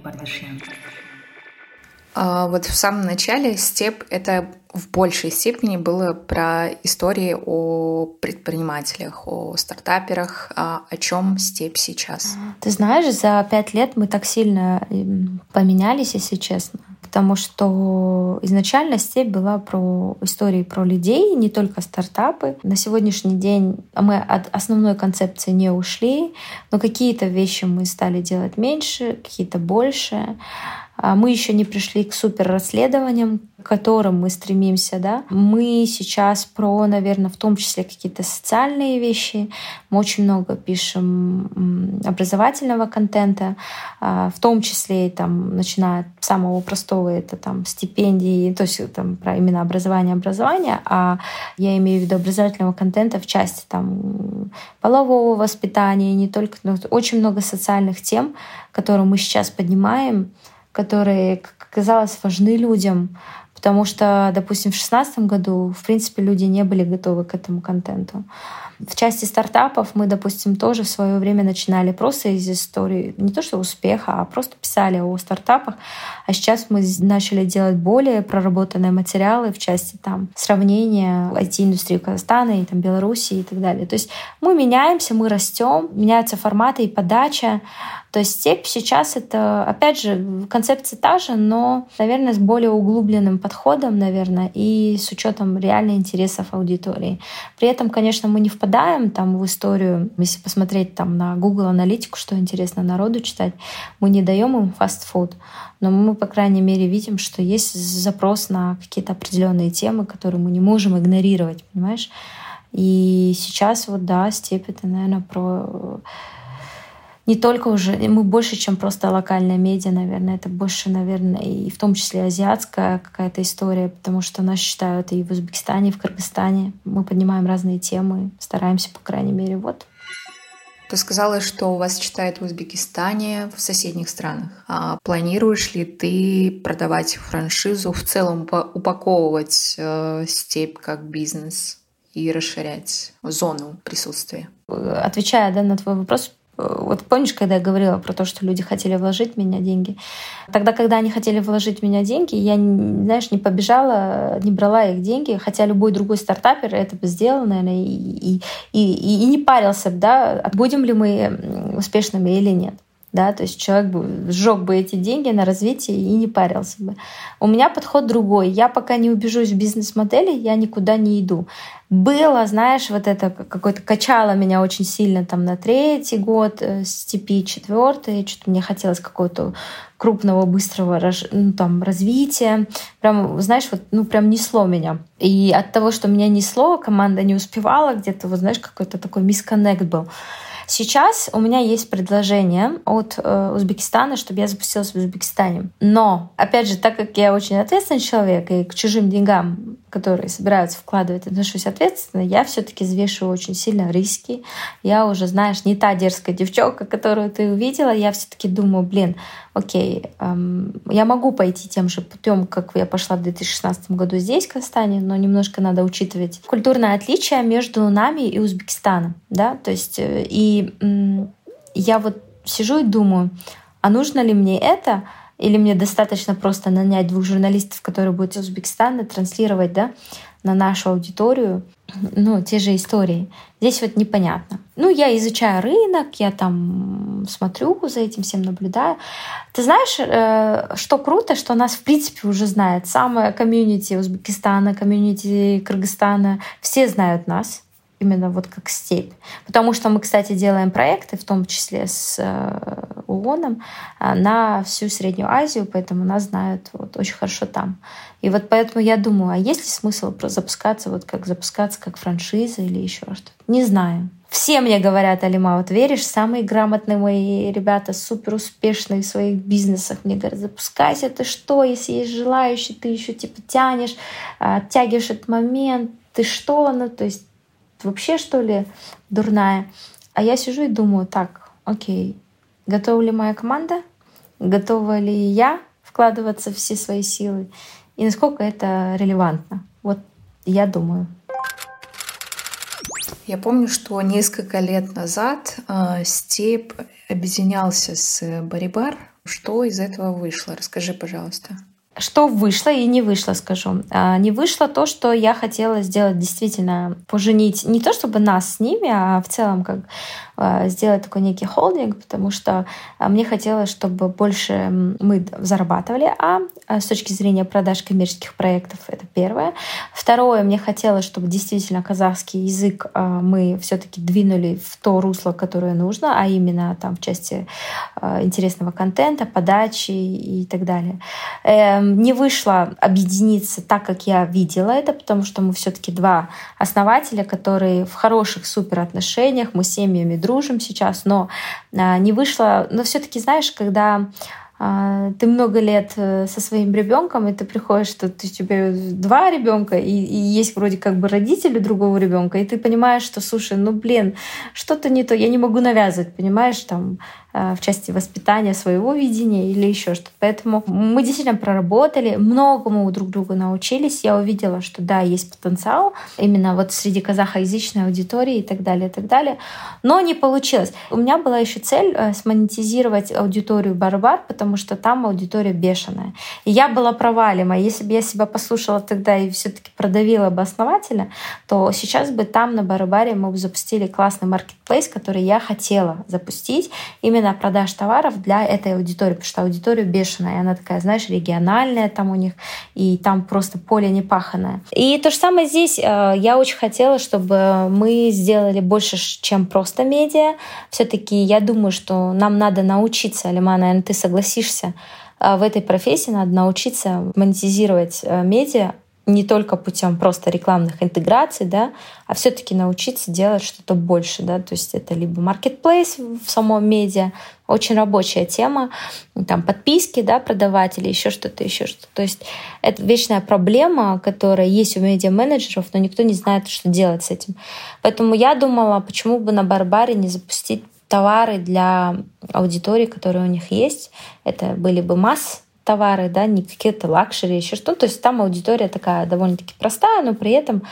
А вот в самом начале степ — это в большей степени было про истории о предпринимателях, о стартаперах. А о чем степь сейчас? Ты знаешь, за пять лет мы так сильно поменялись, если честно потому что изначально степь была про истории про людей, не только стартапы. На сегодняшний день мы от основной концепции не ушли, но какие-то вещи мы стали делать меньше, какие-то больше. А мы еще не пришли к супер расследованиям, к которым мы стремимся. Да? Мы сейчас про, наверное, в том числе какие-то социальные вещи. Мы очень много пишем образовательного контента, а, в том числе там, начиная с самого простого, это там стипендии, то есть там, про именно образование, образование, а я имею в виду образовательного контента в части там, полового воспитания, не только, но очень много социальных тем, которые мы сейчас поднимаем, которые, как оказалось, важны людям, потому что, допустим, в 2016 году, в принципе, люди не были готовы к этому контенту. В части стартапов мы, допустим, тоже в свое время начинали просто из истории, не то что успеха, а просто писали о стартапах. А сейчас мы начали делать более проработанные материалы в части там, сравнения IT-индустрии Казахстана и там, Беларуси и так далее. То есть мы меняемся, мы растем, меняются форматы и подача. То есть степь сейчас это, опять же, концепция та же, но, наверное, с более углубленным подходом, наверное, и с учетом реально интересов аудитории. При этом, конечно, мы не впадаем там в историю, если посмотреть там на Google аналитику, что интересно народу читать, мы не даем им фастфуд, но мы, по крайней мере, видим, что есть запрос на какие-то определенные темы, которые мы не можем игнорировать, понимаешь? И сейчас вот, да, степь это, наверное, про не только уже, мы больше, чем просто локальная медиа, наверное, это больше, наверное, и в том числе азиатская какая-то история, потому что нас считают и в Узбекистане, и в Кыргызстане. Мы поднимаем разные темы, стараемся, по крайней мере, вот. Ты сказала, что у вас читают в Узбекистане, в соседних странах. А планируешь ли ты продавать франшизу, в целом упаковывать э, степь как бизнес и расширять зону присутствия? Отвечая да, на твой вопрос, вот помнишь, когда я говорила про то, что люди хотели вложить в меня деньги? Тогда, когда они хотели вложить в меня деньги, я, знаешь, не побежала, не брала их деньги, хотя любой другой стартапер это бы сделал, наверное, и, и, и, и не парился, да, будем ли мы успешными или нет да, то есть человек бы сжег бы эти деньги на развитие и не парился бы. У меня подход другой. Я пока не убежусь в бизнес-модели, я никуда не иду. Было, знаешь, вот это какое-то качало меня очень сильно там на третий год, э, степи четвертый, что-то мне хотелось какого-то крупного, быстрого ну, там, развития. Прям, знаешь, вот, ну, прям несло меня. И от того, что меня несло, команда не успевала, где-то, вот, знаешь, какой-то такой мисконнект был. Сейчас у меня есть предложение от э, Узбекистана, чтобы я запустилась в Узбекистане. Но, опять же, так как я очень ответственный человек и к чужим деньгам, которые собираются вкладывать, отношусь ответственно, я все-таки взвешиваю очень сильно риски. Я уже, знаешь, не та дерзкая девчонка, которую ты увидела. Я все-таки думаю, блин, окей, эм, я могу пойти тем же путем, как я пошла в 2016 году здесь, в Казахстане, но немножко надо учитывать культурное отличие между нами и Узбекистаном, да, то есть э, и э, я вот сижу и думаю, а нужно ли мне это, или мне достаточно просто нанять двух журналистов, которые будут из Узбекистана транслировать, да, на нашу аудиторию, ну, те же истории. Здесь вот непонятно. Ну, я изучаю рынок, я там смотрю за этим всем, наблюдаю. Ты знаешь, э, что круто, что нас, в принципе, уже знает. Самое комьюнити Узбекистана, комьюнити Кыргызстана, все знают нас именно вот как степь. Потому что мы, кстати, делаем проекты, в том числе с э, ООНом, э, на всю Среднюю Азию, поэтому нас знают вот очень хорошо там. И вот поэтому я думаю, а есть ли смысл запускаться, вот как запускаться как франшиза или еще что-то? Не знаю. Все мне говорят, Алима, вот веришь, самые грамотные мои ребята, супер успешные в своих бизнесах, мне говорят, запускайся, ты что, если есть желающие, ты еще типа тянешь, э, оттягиваешь этот момент, ты что, ну, то есть вообще, что ли, дурная. А я сижу и думаю, так, окей, готова ли моя команда? Готова ли я вкладываться все свои силы? И насколько это релевантно? Вот я думаю. Я помню, что несколько лет назад э, Степ объединялся с Барибар. Что из этого вышло? Расскажи, пожалуйста. Что вышло и не вышло, скажу. А, не вышло то, что я хотела сделать действительно, поженить не то чтобы нас с ними, а в целом как а, сделать такой некий холдинг, потому что а, мне хотелось, чтобы больше мы зарабатывали, а с точки зрения продаж коммерческих проектов это первое. Второе, мне хотелось, чтобы действительно казахский язык мы все-таки двинули в то русло, которое нужно, а именно там в части интересного контента, подачи и так далее. Эм, не вышло объединиться так, как я видела это, потому что мы все-таки два основателя, которые в хороших супер отношениях, мы с семьями дружим сейчас, но а, не вышло. Но все-таки, знаешь, когда а, ты много лет э, со своим ребенком, и ты приходишь, что у тебя два ребенка, и, и есть вроде как бы родители другого ребенка, и ты понимаешь, что, слушай, ну блин, что-то не то, я не могу навязывать, понимаешь, там в части воспитания своего видения или еще что-то. Поэтому мы действительно проработали, многому друг другу научились. Я увидела, что да, есть потенциал именно вот среди казахоязычной аудитории и так далее, и так далее. Но не получилось. У меня была еще цель э, смонетизировать аудиторию Барбар, потому что там аудитория бешеная. И я была права, Лима. Если бы я себя послушала тогда и все-таки продавила бы основателя, то сейчас бы там на Барбаре мы бы запустили классный маркетплейс, который я хотела запустить именно именно продаж товаров для этой аудитории, потому что аудитория бешеная, и она такая, знаешь, региональная там у них, и там просто поле не паханное. И то же самое здесь. Э, я очень хотела, чтобы мы сделали больше, чем просто медиа. Все-таки я думаю, что нам надо научиться, Алима, наверное, ты согласишься, э, в этой профессии надо научиться монетизировать э, медиа не только путем просто рекламных интеграций, да, а все-таки научиться делать что-то больше, да, то есть это либо marketplace в самом медиа, очень рабочая тема, там подписки, да, продавать или еще что-то, еще что-то. То есть это вечная проблема, которая есть у медиа-менеджеров, но никто не знает, что делать с этим. Поэтому я думала, почему бы на Барбаре не запустить товары для аудитории, которые у них есть. Это были бы mass товары, да, не какие-то luxury, еще что. То есть там аудитория такая довольно-таки простая, но при этом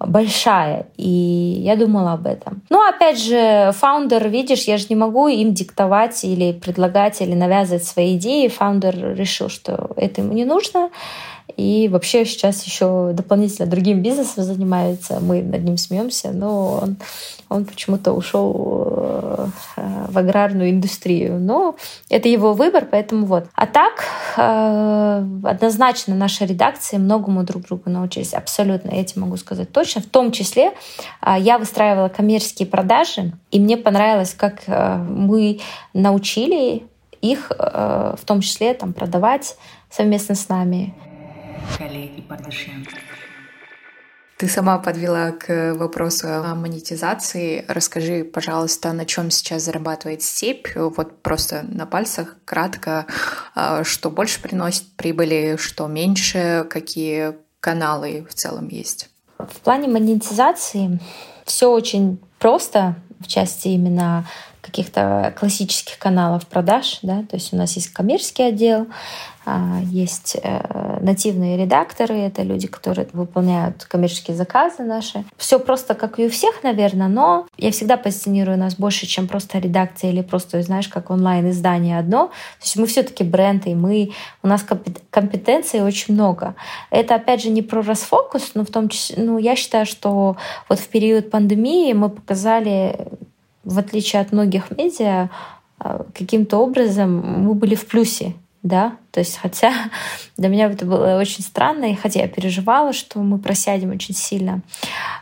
большая. И я думала об этом. Ну, опять же, founder, видишь, я же не могу им диктовать или предлагать, или навязывать свои идеи. Founder решил, что это ему не нужно. И вообще сейчас еще дополнительно другим бизнесом занимается. Мы над ним смеемся, но он, он почему-то ушел э, в аграрную индустрию. Но это его выбор, поэтому вот. А так, э, однозначно наша редакция многому друг другу научились. Абсолютно, я тебе могу сказать точно. В том числе э, я выстраивала коммерческие продажи, и мне понравилось, как мы научили их в том числе там, продавать совместно с нами коллеги Пардашян. Ты сама подвела к вопросу о монетизации. Расскажи, пожалуйста, на чем сейчас зарабатывает степь? Вот просто на пальцах кратко, а, что больше приносит прибыли, что меньше, какие каналы в целом есть? В плане монетизации все очень просто в части именно каких-то классических каналов продаж, да, то есть у нас есть коммерческий отдел, а, есть э, нативные редакторы, это люди, которые выполняют коммерческие заказы наши. Все просто как и у всех, наверное, но я всегда позиционирую нас больше, чем просто редакция или просто, знаешь, как онлайн-издание одно. То есть мы все-таки бренд, и мы, у нас компетенций очень много. Это, опять же, не про расфокус, но в том числе, ну, я считаю, что вот в период пандемии мы показали в отличие от многих медиа, э, каким-то образом мы были в плюсе да, то есть хотя для меня это было очень странно, и хотя я переживала, что мы просядем очень сильно.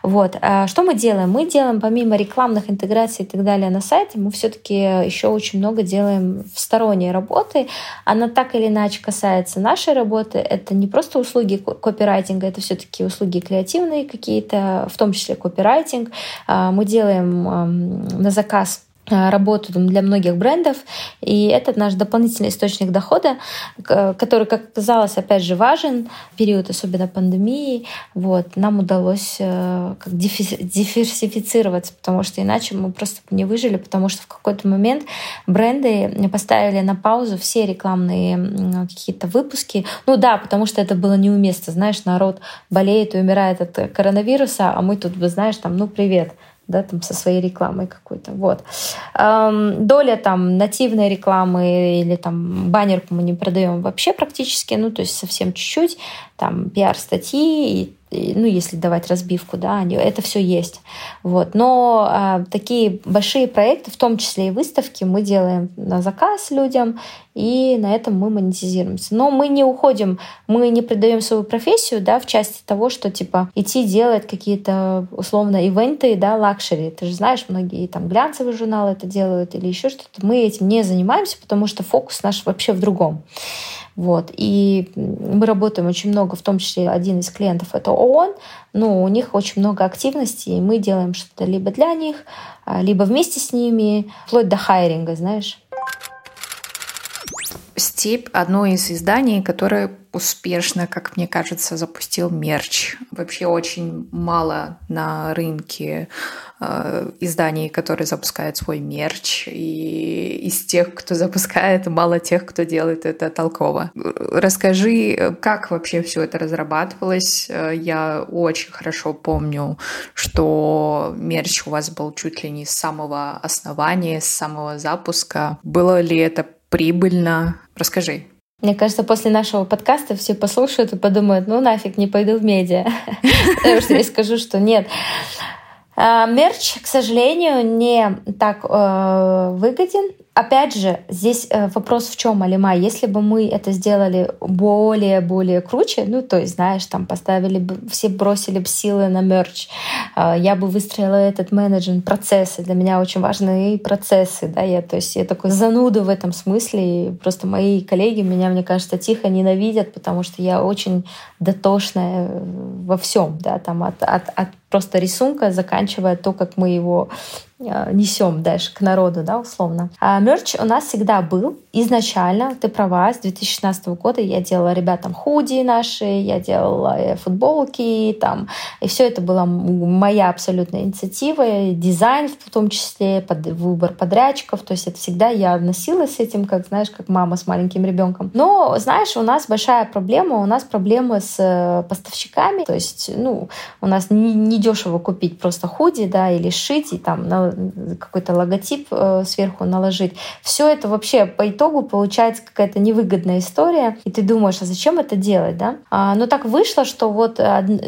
Вот. А что мы делаем? Мы делаем помимо рекламных интеграций и так далее на сайте, мы все-таки еще очень много делаем в сторонней работы. Она так или иначе касается нашей работы. Это не просто услуги копирайтинга, это все-таки услуги креативные какие-то, в том числе копирайтинг. А мы делаем на заказ работу для многих брендов, и это наш дополнительный источник дохода, который, как оказалось, опять же важен в период особенно пандемии. Вот, нам удалось э, как диверсифицироваться, потому что иначе мы просто не выжили, потому что в какой-то момент бренды поставили на паузу все рекламные какие-то выпуски. Ну да, потому что это было неуместно. Знаешь, народ болеет и умирает от коронавируса, а мы тут, знаешь, там, ну привет, да, там со своей рекламой какой-то. Вот. Доля там нативной рекламы или там баннерку мы не продаем вообще практически, ну, то есть совсем чуть-чуть, там пиар-статьи и ну, если давать разбивку, да, это все есть. Вот. Но а, такие большие проекты, в том числе и выставки, мы делаем на заказ людям, и на этом мы монетизируемся. Но мы не уходим, мы не предаем свою профессию, да, в части того, что, типа, идти делать какие-то, условно, event ы, да, luxury. Ты же знаешь, многие там глянцевые журналы это делают или еще что-то. Мы этим не занимаемся, потому что фокус наш вообще в другом. Вот. И мы работаем очень много, в том числе один из клиентов это ООН, но у них очень много активностей, и мы делаем что-то либо для них, а, либо вместе с ними, вплоть до hiring а, знаешь. Степь — одно из изданий, которое успешно, как мне кажется, запустил мерч. Вообще очень мало на рынке э, изданий, которые запускают свой мерч. И из тех, кто запускает, мало тех, кто делает это толково. Расскажи, как вообще все это разрабатывалось. Я очень хорошо помню, что мерч у вас был чуть ли не с самого основания, с самого запуска. Было ли это прибыльно? Расскажи. Мне кажется, после нашего подкаста все послушают и подумают, ну нафиг, не пойду в медиа. Потому что я скажу, что нет. А, мерч, к сожалению, не так э, выгоден опять же, здесь э, вопрос в чем, Алима? Если бы мы это сделали более-более круче, ну, то есть, знаешь, там поставили бы, все бросили бы силы на мерч, э, я бы выстроила этот менеджмент, процессы. Для меня очень важны процессы, да, я, то есть, я такой зануда в этом смысле, и просто мои коллеги меня, мне кажется, тихо ненавидят, потому что я очень дотошная во всем, да, там от, от, от просто рисунка, заканчивая то, как мы его Э, несем дальше к народу, да, условно. А мерч у нас всегда был изначально, ты права, с 2016 года я делала ребятам худи наши, я делала э, футболки, там, и все это была моя абсолютная инициатива, дизайн в том числе, под, выбор подрядчиков, то есть это всегда я носилась с этим, как, знаешь, как мама с маленьким ребенком. Но, знаешь, у нас большая проблема, у нас проблемы с э, поставщиками, то есть, ну, у нас не, не дешево купить просто худи, да, или шить, и там на какой-то логотип э, сверху наложить. Все это вообще по итогу получается какая-то невыгодная история, и ты думаешь, а зачем это делать, да? А, но так вышло, что вот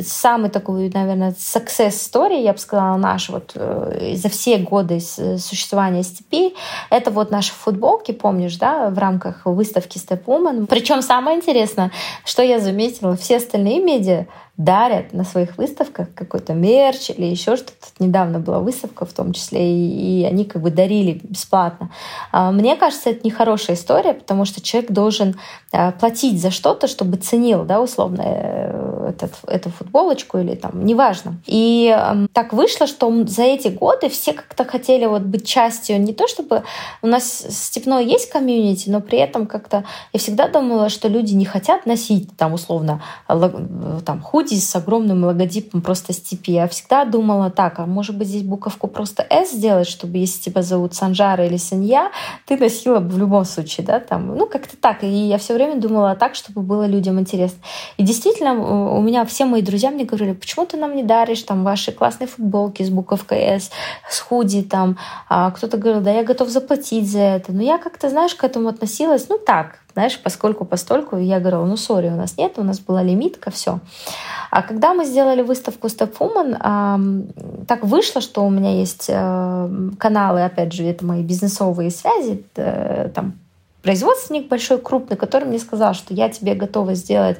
самый такой, наверное, success story, я бы сказала, наш вот э, за все годы существования степи, это вот наши футболки, помнишь, да, в рамках выставки Step Woman. Причем самое интересное, что я заметила, все остальные медиа дарят на своих выставках какой-то мерч или еще что-то. Недавно была выставка в том числе, и, и они как бы дарили бесплатно. А, мне кажется, это нехорошая история, потому что человек должен а, платить за что-то, чтобы ценил, да, условно, э, этот, эту футболочку или там, неважно. И так вышло, что за эти годы все как-то хотели вот быть частью, не то чтобы у нас степной есть комьюнити, но при этом как-то я всегда думала, что люди не хотят носить там условно там худи люди с огромным логотипом просто степи. Я всегда думала так, а может быть здесь буковку просто «С» сделать, чтобы если тебя зовут Санжара или Санья, ты носила бы в любом случае, да, там, ну, как-то так. И я все время думала так, чтобы было людям интересно. И действительно, у меня все мои друзья мне говорили, почему ты нам не даришь там ваши классные футболки с буковкой «С», с худи там. А кто-то говорил, да, я готов заплатить за это. Но я как-то, знаешь, к этому относилась, ну, так, знаешь, поскольку постольку, я говорила, ну, сори, у нас нет, у нас была лимитка, все. А когда мы сделали выставку Step Woman, так вышло, что у меня есть э, каналы, опять же, это мои бизнесовые связи, э, там производственник большой, крупный, который мне сказал, что я тебе готова сделать,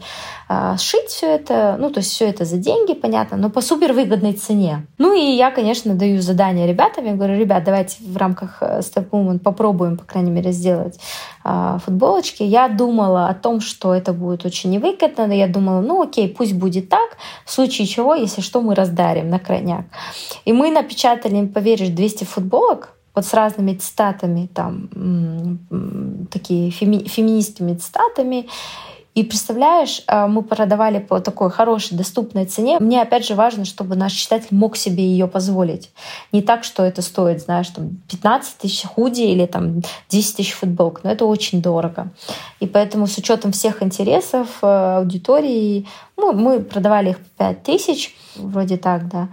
э, сшить все это, ну, то есть все это за деньги, понятно, но по супер выгодной цене. Ну, и я, конечно, даю задание ребятам, я говорю, ребят, давайте в рамках э, Step Woman попробуем, по крайней мере, сделать э, футболочки. Я думала о том, что это будет очень невыгодно, но я думала, ну, окей, пусть будет так, в случае чего, если что, мы раздарим на крайняк. И мы напечатали, поверишь, 200 футболок, вот с разными цитатами, там, такие феми, феминистскими цитатами. И представляешь, а, мы продавали по такой хорошей, доступной цене. Мне опять же важно, чтобы наш читатель мог себе ее позволить. Не так, что это стоит, знаешь, там 15 тысяч худи или там 10 тысяч футболок. Но это очень дорого. И поэтому с учетом всех интересов э, аудитории, ну, мы продавали их по 5 тысяч, вроде так, да.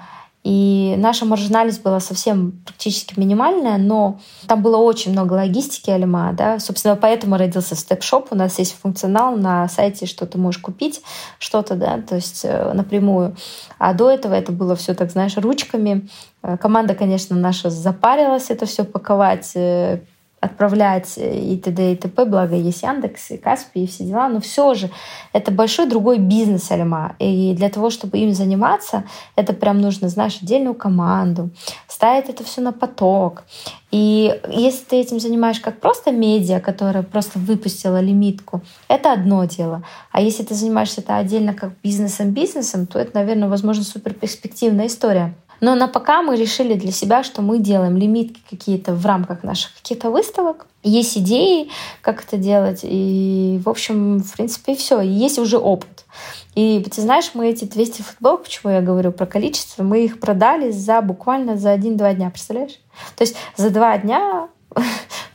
И наша маржинальность была совсем практически минимальная, но там было очень много логистики Алима, да, собственно, поэтому родился степ-шоп. У нас есть функционал на сайте, что ты можешь купить что-то, да, то есть э, напрямую. А до этого это было все так, знаешь, ручками. Э, команда, конечно, наша запарилась это все паковать, э, отправлять и т.д. и т.п. Благо есть Яндекс и Каспи и все дела. Но все же это большой другой бизнес Альма. И для того, чтобы им заниматься, это прям нужно, знаешь, отдельную команду, ставить это все на поток. И если ты этим занимаешь как просто медиа, которая просто выпустила лимитку, это одно дело. А если ты занимаешься это отдельно как бизнесом-бизнесом, то это, наверное, возможно, суперперспективная история. Но на пока мы решили для себя, что мы делаем лимитки какие-то в рамках наших каких-то выставок. Есть идеи, как это делать. И, в общем, в принципе, все. И есть уже опыт. И ты знаешь, мы эти 200 футболок, почему я говорю про количество, мы их продали за буквально за один-два дня, представляешь? То есть за два дня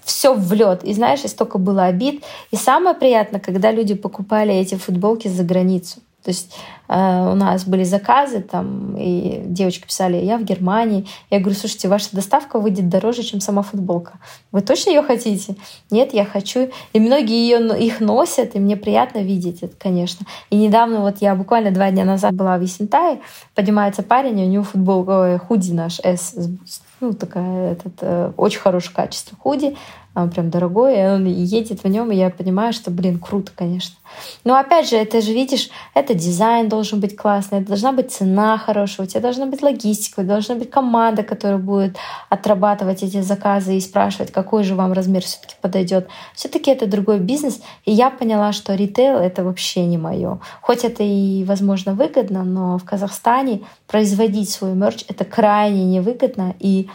все в лед. И знаешь, и столько было обид. И самое приятное, когда люди покупали эти футболки за границу. То есть э, у нас были заказы, там, и девочки писали, я в Германии. Я говорю, слушайте, ваша доставка выйдет дороже, чем сама футболка. Вы точно ее хотите? Нет, я хочу. И многие ее, их носят, и мне приятно видеть это, конечно. И недавно, вот я буквально два дня назад была в Висентае, поднимается парень, у него футболка, худи наш S, ну, такая, этот, э, очень хорошее качество худи, он прям дорогой, и он едет в нем, и я понимаю, что, блин, круто, конечно. Но опять же, это же, видишь, это дизайн должен быть классный, это должна быть цена хорошая, у тебя должна быть логистика, должна быть команда, которая будет отрабатывать эти заказы и спрашивать, какой же вам размер все-таки подойдет. Все-таки это другой бизнес, и я поняла, что ритейл это вообще не мое. Хоть это и, возможно, выгодно, но в Казахстане производить свой мерч это крайне невыгодно, и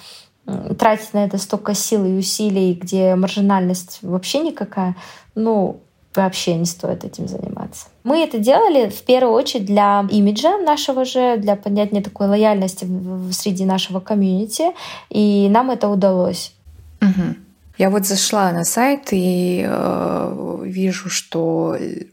тратить на это столько сил и усилий, где маржинальность вообще никакая, ну, вообще не стоит этим заниматься. Мы это делали в первую очередь для имиджа нашего же, для поднятия такой лояльности среди нашего комьюнити, и нам это удалось. Угу. Я вот зашла на сайт и э, вижу, что э,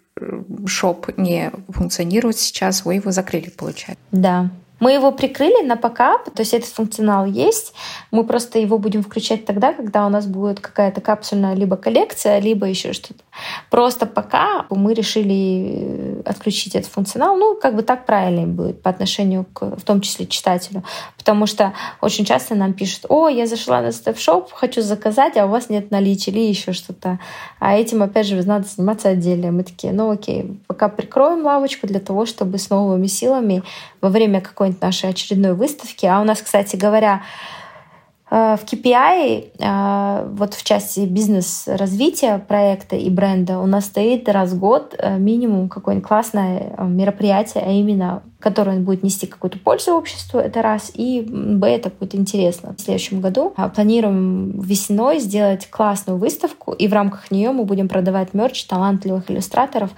шоп не функционирует сейчас, вы его закрыли, получается. Да. Мы его прикрыли на покап, то есть этот функционал есть. Мы просто его будем включать тогда, когда у нас будет какая-то капсульная либо коллекция, либо еще что-то. Просто пока мы решили э, отключить этот функционал. Ну, как бы так правильно будет по отношению к, в том числе, читателю. Потому что очень часто нам пишут, о, я зашла на степ-шоп, хочу заказать, а у вас нет наличия или еще что-то. А этим, опять же, надо заниматься отдельно. Мы такие, ну окей, пока прикроем лавочку для того, чтобы с новыми силами во время какой-нибудь нашей очередной выставки, а у нас, кстати говоря, э, в KPI, э, вот в части бизнес-развития проекта и бренда, у нас стоит раз в год э, минимум какое-нибудь классное мероприятие, а именно которое будет нести какую-то пользу обществу, это раз, и б, это будет интересно. В следующем году планируем весной сделать классную выставку, и в рамках нее мы будем продавать мерч талантливых иллюстраторов,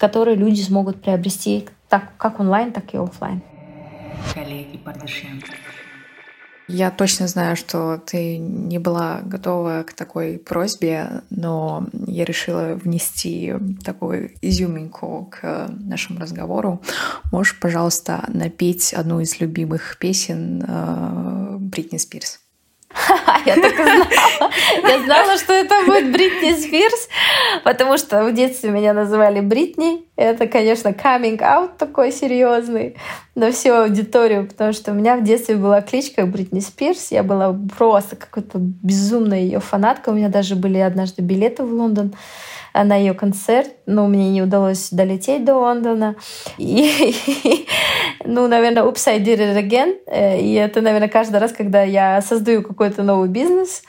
которые люди смогут приобрести так как онлайн, так и офлайн. Я точно знаю, что ты не была готова к такой просьбе, но я решила внести такую изюминку к нашему разговору. Можешь, пожалуйста, напеть одну из любимых песен э, Бритни Спирс? Я так и знала. Я знала, что это будет Бритни Спирс, потому что в детстве меня называли Бритни. Это, конечно, coming out такой серьезный на всю аудиторию, потому что у меня в детстве была кличка Бритни Спирс. Я была просто какой-то безумная ее фанатка. У меня даже были однажды билеты в Лондон на ее концерт, но мне не удалось долететь до Лондона. И, ну, наверное, Oops, I did it again. Э, и это, наверное, каждый раз, когда я создаю какой-то новый бизнес,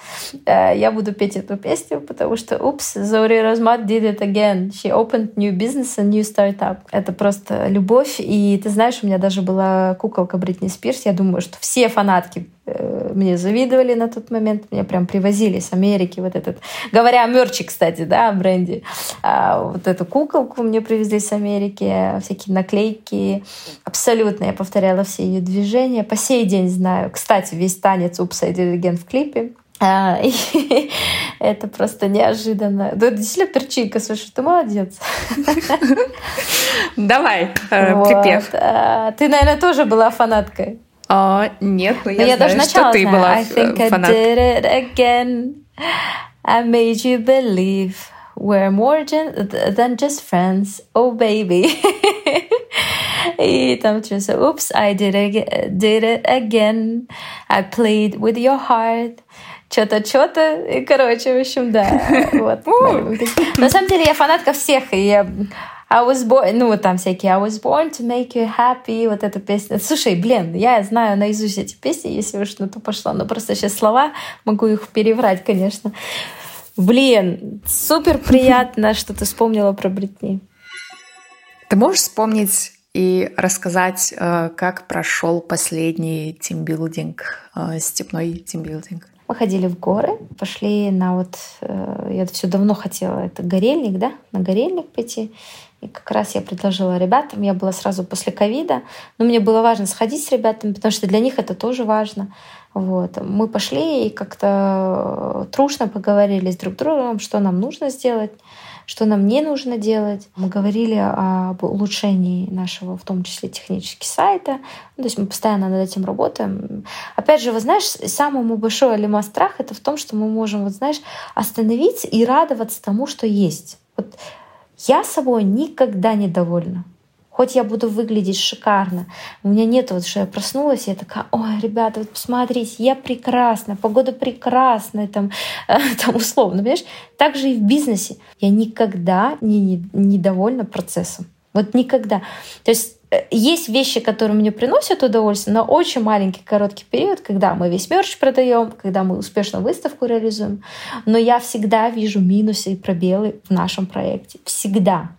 э, я буду петь эту песню, потому что Oops, Зори Размат did it again. She opened new business and new startup. Это просто любовь. И ты знаешь, у меня даже была куколка Бритни Спирс. Я думаю, что все фанатки Э, мне завидовали на тот момент, меня прям привозили с Америки вот этот, говоря о мерче, кстати, да, о бренде, а, вот эту куколку мне привезли с Америки, всякие наклейки, абсолютно я повторяла все ее движения, по сей день знаю, кстати, весь танец Упса Диригент в клипе, а, и это просто неожиданно. Да, действительно, перчинка, слушай, ты молодец. Давай, э, припев. А, ты, наверное, тоже была фанаткой. А, нет, но я, я знаю, даже что ты была I think. I did it again. I made you believe we're more than just friends. Oh, baby. И там что-то Oops, I did it, did it again. I played with your heart. Что-то, что-то. И, короче, в общем, да. Вот. На самом деле я фанатка всех. И я I was born, ну, там всякие I was born to make you happy, вот эта песня. Слушай, блин, я знаю наизусть эти песни, если уж на то пошло, но просто сейчас слова могу их переврать, конечно. Блин, супер приятно, что ты вспомнила про Бритни. Ты можешь вспомнить и рассказать, э, как прошел последний тимбилдинг, э, степной тимбилдинг? Мы ходили в горы, пошли на вот... Э, я все давно хотела, это горельник, да? На горельник пойти. И как раз я предложила ребятам, я была сразу после ковида, но мне было важно сходить с ребятами, потому что для них это тоже важно. Вот. Мы пошли и как-то трушно поговорили с друг другом, что нам нужно сделать, что нам не нужно делать. Мы говорили об улучшении нашего, в том числе технически сайта. Ну, то есть мы постоянно над этим работаем. Опять же, вы знаешь, самый мой большой алима страх — это в том, что мы можем, вот знаешь, остановить и радоваться тому, что есть. Вот я собой никогда не довольна. Хоть я буду выглядеть шикарно, у меня нет вот, что я проснулась, я такая, ой, ребята, вот посмотрите, я прекрасна, погода прекрасная, там, там условно, понимаешь? Так же и в бизнесе. Я никогда не, не, не довольна процессом. Вот никогда. То есть Э, есть вещи, которые мне приносят удовольствие, но очень маленький короткий период, когда мы весь мерч продаем, когда мы успешно выставку реализуем. Но я всегда вижу минусы и пробелы в нашем проекте. Всегда.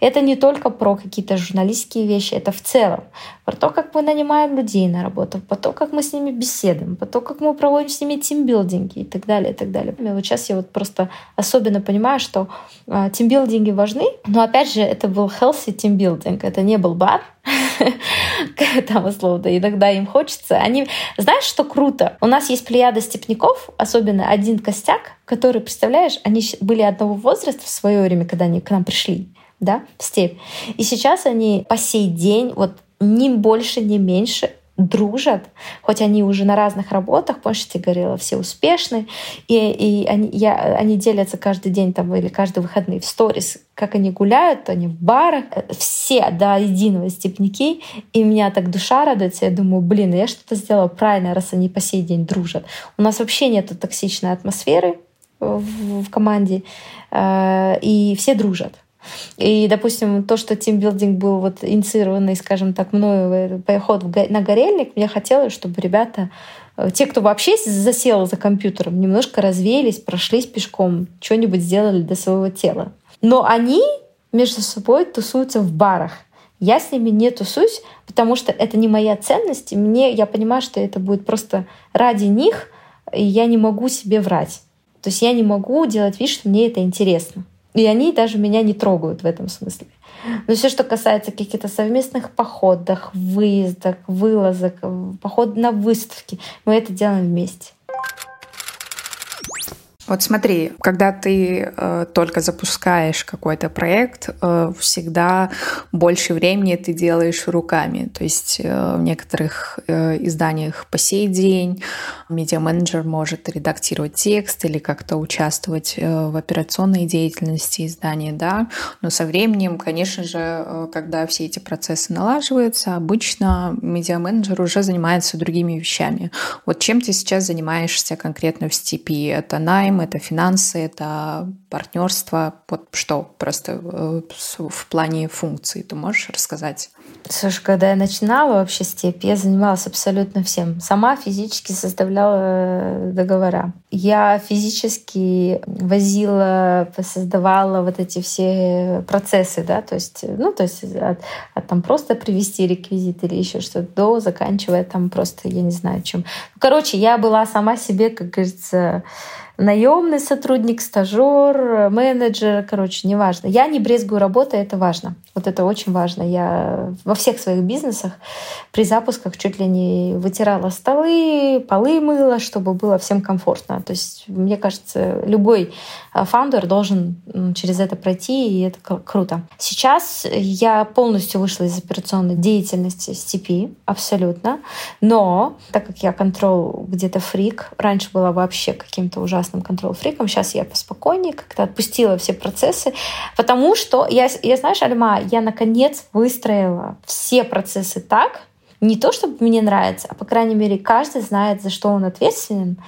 Это не только про какие-то журналистские вещи, это в целом. Про то, как мы нанимаем людей на работу, про то, как мы с ними беседуем, про то, как мы проводим с ними тимбилдинги и так далее, и так далее. Вот сейчас я вот просто особенно понимаю, что э, тимбилдинги важны, но опять же, это был healthy тимбилдинг, это не был бар, там условно, иногда им хочется. Они, знаешь, что круто? У нас есть плеяда степняков, особенно один костяк, который, представляешь, они были одного возраста в свое время, когда они к нам пришли да, в степь. И сейчас они по сей день, вот ни больше, ни меньше дружат, хоть они уже на разных работах, помнишь, я говорила, все успешны, и, и они, я, они делятся каждый день там, или каждый выходный в сторис, как они гуляют, они в барах, все до единого степняки, и меня так душа радуется, я думаю, блин, я что-то сделала правильно, раз они по сей день дружат. У нас вообще нет токсичной атмосферы в, в команде, э, и все дружат. И, допустим, то, что тимбилдинг был вот инициированный, скажем так, мною переход на горельник, мне хотелось, чтобы ребята э, те, кто вообще засел за компьютером, немножко развеялись, прошлись пешком, что-нибудь сделали для своего тела. Но они между собой тусуются в барах. Я с ними не тусуюсь, потому что это не моя ценность, и мне, я понимаю, что это будет просто ради них, и я не могу себе врать. То есть я не могу делать вид, что мне это интересно. И они даже меня не трогают в этом смысле. Но все, что касается каких-то совместных походов, выездов, вылазок, поход на выставки, мы это делаем вместе. Вот смотри, когда ты э, только запускаешь какой-то проект, э, всегда больше времени ты делаешь руками. То есть э, в некоторых э, изданиях по сей день медиа-менеджер может редактировать текст или как-то участвовать э, в операционной деятельности издания, да. Но со временем, конечно же, э, когда все эти процессы налаживаются, обычно медиа-менеджер уже занимается другими вещами. Вот чем ты сейчас занимаешься конкретно в степи? Это найм, это финансы, это партнерство. Вот что просто э, в плане функций ты можешь рассказать? Слушай, когда я начинала вообще степь, я занималась абсолютно всем. Сама физически составляла э, договора. Я физически возила, создавала вот эти все процессы, да, то есть, ну, то есть от, от там просто привести реквизит или еще что-то до заканчивая там просто, я не знаю, чем. Короче, я была сама себе, как говорится, наемный сотрудник, стажер, менеджер, короче, неважно. Я не брезгую работой, это важно. Вот это очень важно. Я во всех своих бизнесах при запусках чуть ли не вытирала столы, полы мыла, чтобы было всем комфортно. То есть, мне кажется, любой а, фаундер должен через это пройти, и это круто. Сейчас я полностью вышла из операционной деятельности STP, абсолютно. Но, так как я контрол где-то фрик, раньше была вообще каким-то ужасным контрол-фриком, сейчас я поспокойнее как-то отпустила все процессы, потому что я, я знаешь, Альма, я наконец выстроила все процессы так, не то чтобы мне нравится, а по крайней мере каждый знает, за что он ответственен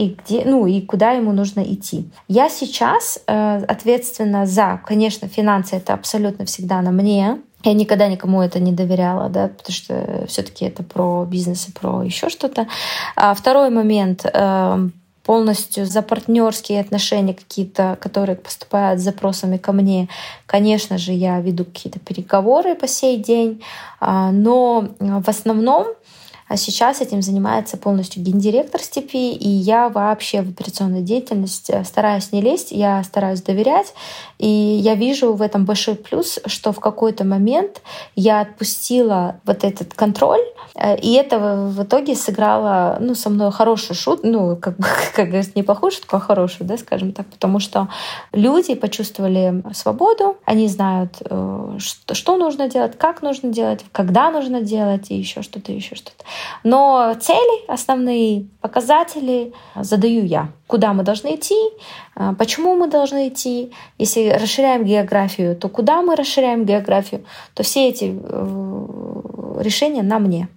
и где, ну и куда ему нужно идти. Я сейчас э, ответственна за, конечно, финансы это абсолютно всегда на мне. Я никогда никому это не доверяла, да, потому что все-таки это про бизнес и про еще что-то. А второй момент э, полностью за партнерские отношения какие-то, которые поступают с запросами ко мне. Конечно же, я веду какие-то переговоры по сей день, а, но в основном а сейчас этим занимается полностью гендиректор степи, и я вообще в операционной деятельности стараюсь не лезть, я стараюсь доверять, и я вижу в этом большой плюс, что в какой-то момент я отпустила вот этот контроль, э, и это в итоге сыграло ну, со мной хорошую шутку, ну, как, как говорится, не плохую шутку, а хорошую, да, скажем так, потому что люди почувствовали свободу, они знают, э, что нужно делать, как нужно делать, когда нужно делать, и еще что-то, еще что-то. Но цели, основные показатели задаю я. Куда мы должны идти, а, почему мы должны идти. Если расширяем географию, то куда мы расширяем географию, то все эти э, решения на мне.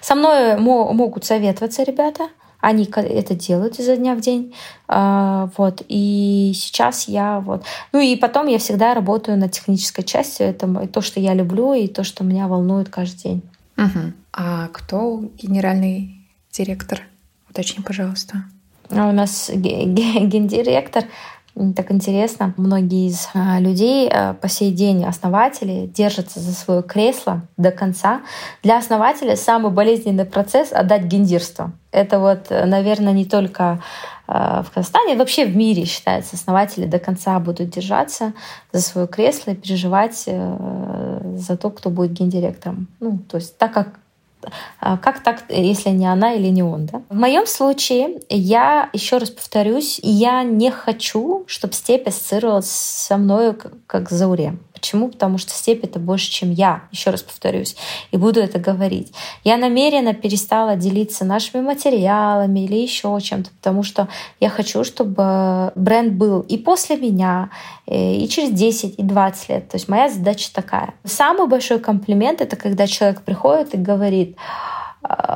Со мной могут советоваться ребята, они это делают изо дня в день. А, вот. И сейчас я вот... Ну и потом я всегда работаю над технической частью. Это то, что я люблю, и то, что меня волнует каждый день. Угу. А кто генеральный директор? Уточни, пожалуйста. А у нас гендиректор так интересно, многие из а, людей а, по сей день, основатели, держатся за свое кресло до конца. Для основателя самый болезненный процесс — отдать гендирство. Это вот, наверное, не только в Казахстане, вообще в мире считается, основатели до конца будут держаться за свое кресло и переживать э, за то, кто будет гендиректором. Ну, то есть так как как так, если не она или не он? Да? В моем случае я, еще раз повторюсь, я не хочу, чтобы степь ассоциировалась со мной как Зауре. Почему? Потому что степь это больше, чем я, еще раз повторюсь, и буду это говорить. Я намеренно перестала делиться нашими материалами или еще чем-то, потому что я хочу, чтобы бренд был и после меня, э, и через 10, и 20 лет. То есть моя задача такая. Самый большой комплимент — это когда человек приходит и говорит,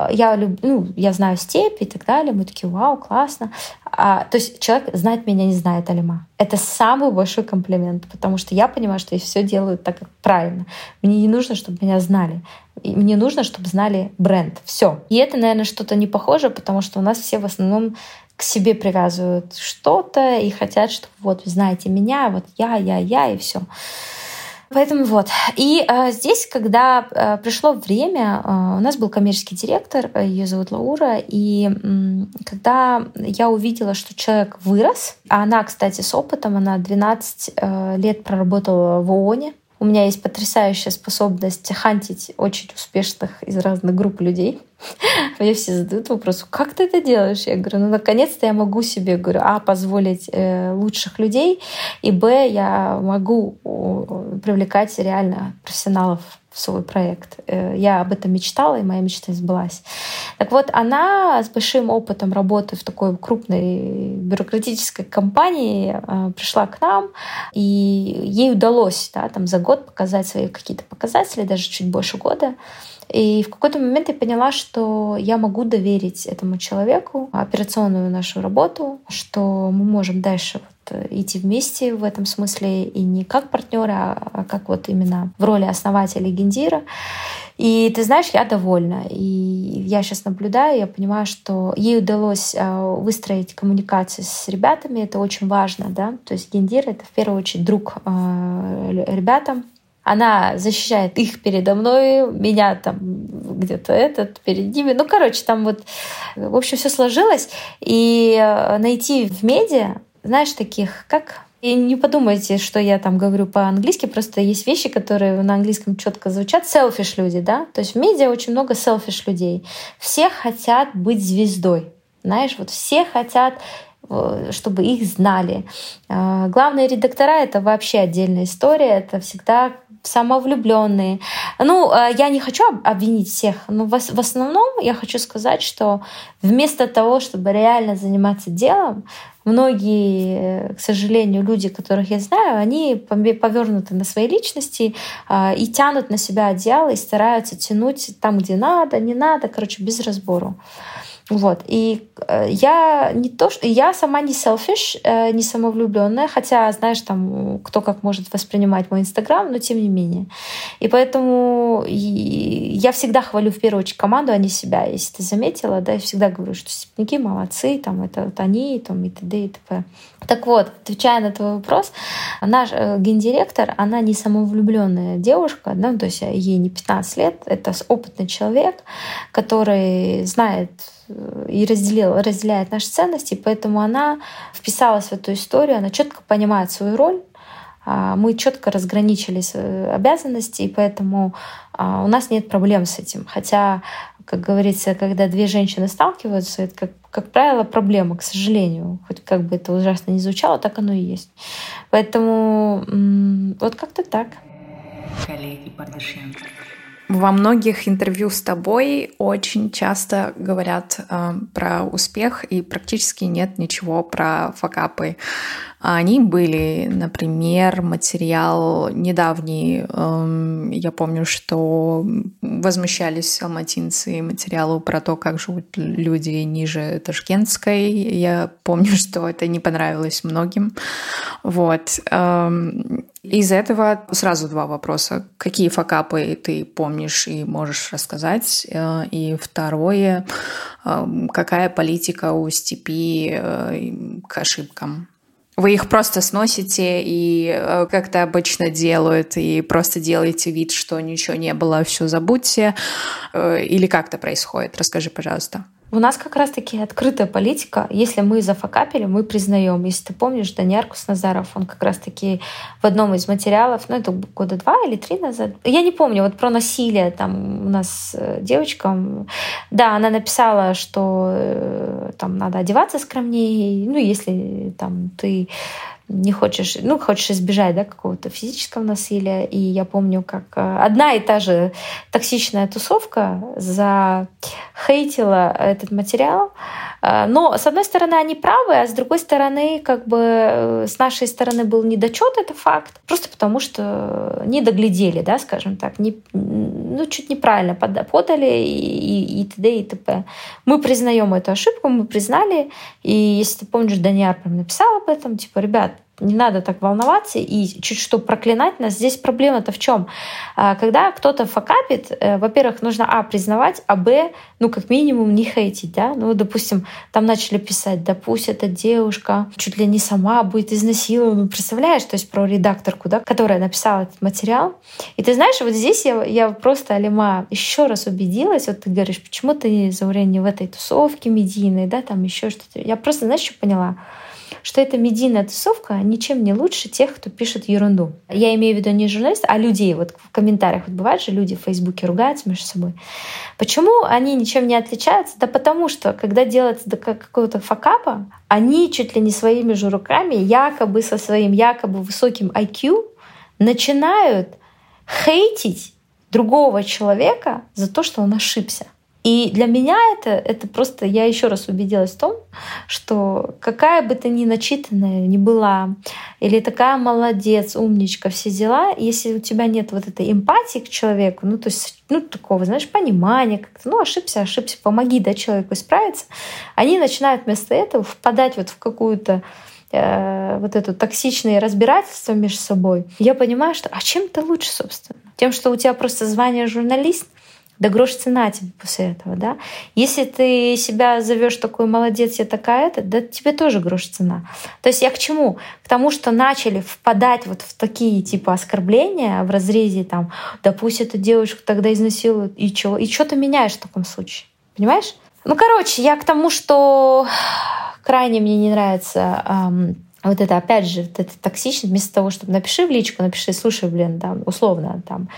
я люблю, ну, я знаю степь и так далее. Мы такие, вау, классно. А, то есть человек знает меня, не знает Алима. Это самый большой комплимент, потому что я понимаю, что я все делаю так, как правильно. Мне не нужно, чтобы меня знали. И мне нужно, чтобы знали бренд. Все. И это, наверное, что-то не похоже, потому что у нас все в основном к себе привязывают что-то и хотят, чтобы вот, знаете меня, вот я, я, я и все. Поэтому вот. И э, здесь, когда э, пришло время, э, у нас был коммерческий директор, э, ее зовут Лаура, и э, когда я увидела, что человек вырос, а она, кстати, с опытом, она 12 э, лет проработала в ООНе, у меня есть потрясающая способность хантить очень успешных из разных групп людей. Мне все задают вопрос, как ты это делаешь? Я говорю, ну, наконец-то я могу себе, говорю, а, позволить э, лучших людей, и, б, я могу привлекать реально профессионалов в свой проект. Э, я об этом мечтала, и моя мечта сбылась. Так вот, она с большим опытом работы в такой крупной бюрократической компании э, пришла к нам, и ей удалось да, там, за год показать свои какие-то показатели, даже чуть больше года. И в какой-то момент я поняла, что я могу доверить этому человеку операционную нашу работу, что мы можем дальше вот идти вместе в этом смысле и не как партнеры, а как вот именно в роли основателя Гендира. И ты знаешь, я довольна. И я сейчас наблюдаю, я понимаю, что ей удалось а, выстроить коммуникации с ребятами. Это очень важно, да. То есть Гендир — это в первую очередь друг а, ребятам, она защищает их передо мной, меня там где-то этот перед ними. Ну, короче, там вот, в общем, все сложилось. И э, найти в медиа, знаешь, таких, как и не подумайте, что я там говорю по-английски, просто есть вещи, которые на английском четко звучат. Селфиш люди, да? То есть в медиа очень много селфиш людей. Все хотят быть звездой. Знаешь, вот все хотят э, чтобы их знали. Э, главные редактора — это вообще отдельная история. Это всегда самовлюбленные. Ну, э, я не хочу обвинить всех, но в основном я хочу сказать, что вместо того, чтобы реально заниматься делом, многие, к сожалению, люди, которых я знаю, они повернуты на свои личности э, и тянут на себя одеяло и стараются тянуть там, где надо, не надо, короче, без разбору. Вот. И э, я не то, что я сама не selfish, э, не самовлюбленная, хотя, знаешь, там кто как может воспринимать мой Инстаграм, но тем не менее. И поэтому я всегда хвалю в первую очередь команду, а не себя. Если ты заметила, да, я всегда говорю, что степники молодцы, там это вот они, там и т.д. и т.п. Так вот, отвечая на твой вопрос, наш э, гендиректор, она не самовлюбленная девушка, да, то есть ей не 15 лет, это опытный человек, который знает и разделил, разделяет наши ценности, поэтому она вписалась в эту историю, она четко понимает свою роль, а, мы четко разграничили обязанности, и поэтому а, у нас нет проблем с этим. Хотя, как говорится, когда две женщины сталкиваются, это, как, как правило, проблема, к сожалению. Хоть как бы это ужасно не звучало, так оно и есть. Поэтому вот как-то так. Коллеги Пардашенко. Во многих интервью с тобой очень часто говорят э, про успех и практически нет ничего про факапы. Они были, например, материал недавний. Э, я помню, что возмущались алматинцы материалу про то, как живут люди ниже Ташкентской. Я помню, что это не понравилось многим. Вот. Э, из этого сразу два вопроса. Какие факапы ты помнишь и можешь рассказать? Э, и второе, э, какая политика у степи э, к ошибкам? Вы их просто сносите и, как это обычно делают, и просто делаете вид, что ничего не было, все забудьте? Или как это происходит? Расскажи, пожалуйста. У нас как раз-таки открытая политика. Если мы зафакапили, мы признаем. Если ты помнишь, Даниаркус Назаров, он как раз-таки в одном из материалов, ну это года два или три назад, я не помню, вот про насилие там у нас э, девочка, да, она написала, что э, там надо одеваться скромнее, ну если там ты не хочешь, ну, хочешь избежать да, какого-то физического насилия. И я помню, как э, одна и та же токсичная тусовка захейтила этот материал. Э, но, с одной стороны, они правы, а с другой стороны, как бы э, с нашей стороны был недочет, это факт, просто потому что не доглядели, да, скажем так, не, ну, чуть неправильно подали и, и, и т.д. и т.п. Мы признаем эту ошибку, мы признали, и если ты помнишь, Даниар прям написал об этом, типа, ребят, не надо так волноваться и чуть что проклинать нас. Здесь проблема-то в чем? А, когда кто-то факапит, э, во-первых, нужно, а, признавать, а, б, ну, как минимум, не хейтить, да? Ну, допустим, там начали писать, да пусть эта девушка чуть ли не сама будет изнасилована. Представляешь, то есть про редакторку, да, которая написала этот материал. И ты знаешь, вот здесь я, я просто, Алима, еще раз убедилась, вот ты говоришь, почему ты, Зауря, не в этой тусовке медийной, да, там еще что-то. Я просто, знаешь, что поняла? Что эта медийная тусовка ничем не лучше тех, кто пишет ерунду. Я имею в виду не журналистов, а людей. Вот в комментариях вот бывает же люди в Фейсбуке ругаются между собой. Почему они ничем не отличаются? Да потому что, когда делается до какого-то факапа, они чуть ли не своими же руками, якобы со своим якобы высоким IQ, начинают хейтить другого человека за то, что он ошибся. И для меня это, это просто, я еще раз убедилась в том, что какая бы ты ни начитанная ни была, или такая молодец, умничка, все дела, если у тебя нет вот этой эмпатии к человеку, ну, то есть, ну, такого, знаешь, понимания как-то, ну, ошибся, ошибся, помоги, да, человеку исправиться, они начинают вместо этого впадать вот в какую-то э, вот это токсичное разбирательство между собой. Я понимаю, что а чем ты лучше, собственно? Тем, что у тебя просто звание журналист, Да грош цена тебе после этого, да? Если ты себя зовешь такой молодец, я такая-то, да тебе тоже грош цена. То есть я к чему? К тому, что начали впадать вот в такие типа оскорбления в разрезе там, да пусть эту девушку тогда изнасилуют, и чего? И что ты меняешь в таком случае? Понимаешь? Ну, короче, я к тому, что крайне мне не нравится эм, вот это, опять же, вот это токсичность, вместо того, чтобы напиши в личку, напиши, слушай, блин, там, условно, там,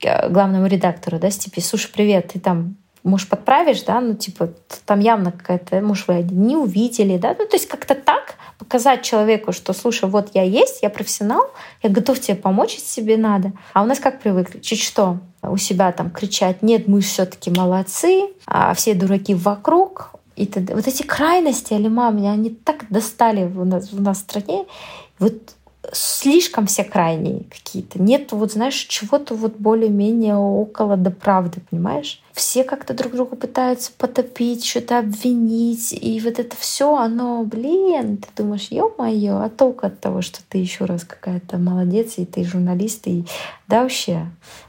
главному редактору, да, типа, слушай, привет, ты там может, подправишь, да, ну, типа, там явно какая-то, может, вы не увидели, да, ну, то есть как-то так показать человеку, что, слушай, вот я есть, я профессионал, я готов тебе помочь, если тебе надо. А у нас как привыкли? Чуть что? У себя там кричать, нет, мы все-таки молодцы, а все дураки вокруг, и т.д. Вот эти крайности, Алима, меня они так достали в нас, в нас в стране. Вот слишком все крайние какие-то. Нет, вот знаешь, чего-то вот более-менее около до правды, понимаешь? Все как-то друг друга пытаются потопить, что-то обвинить. И вот это все, оно, блин, ты думаешь, ё-моё, а толку от того, что ты еще раз какая-то молодец, и ты журналист, и да вообще,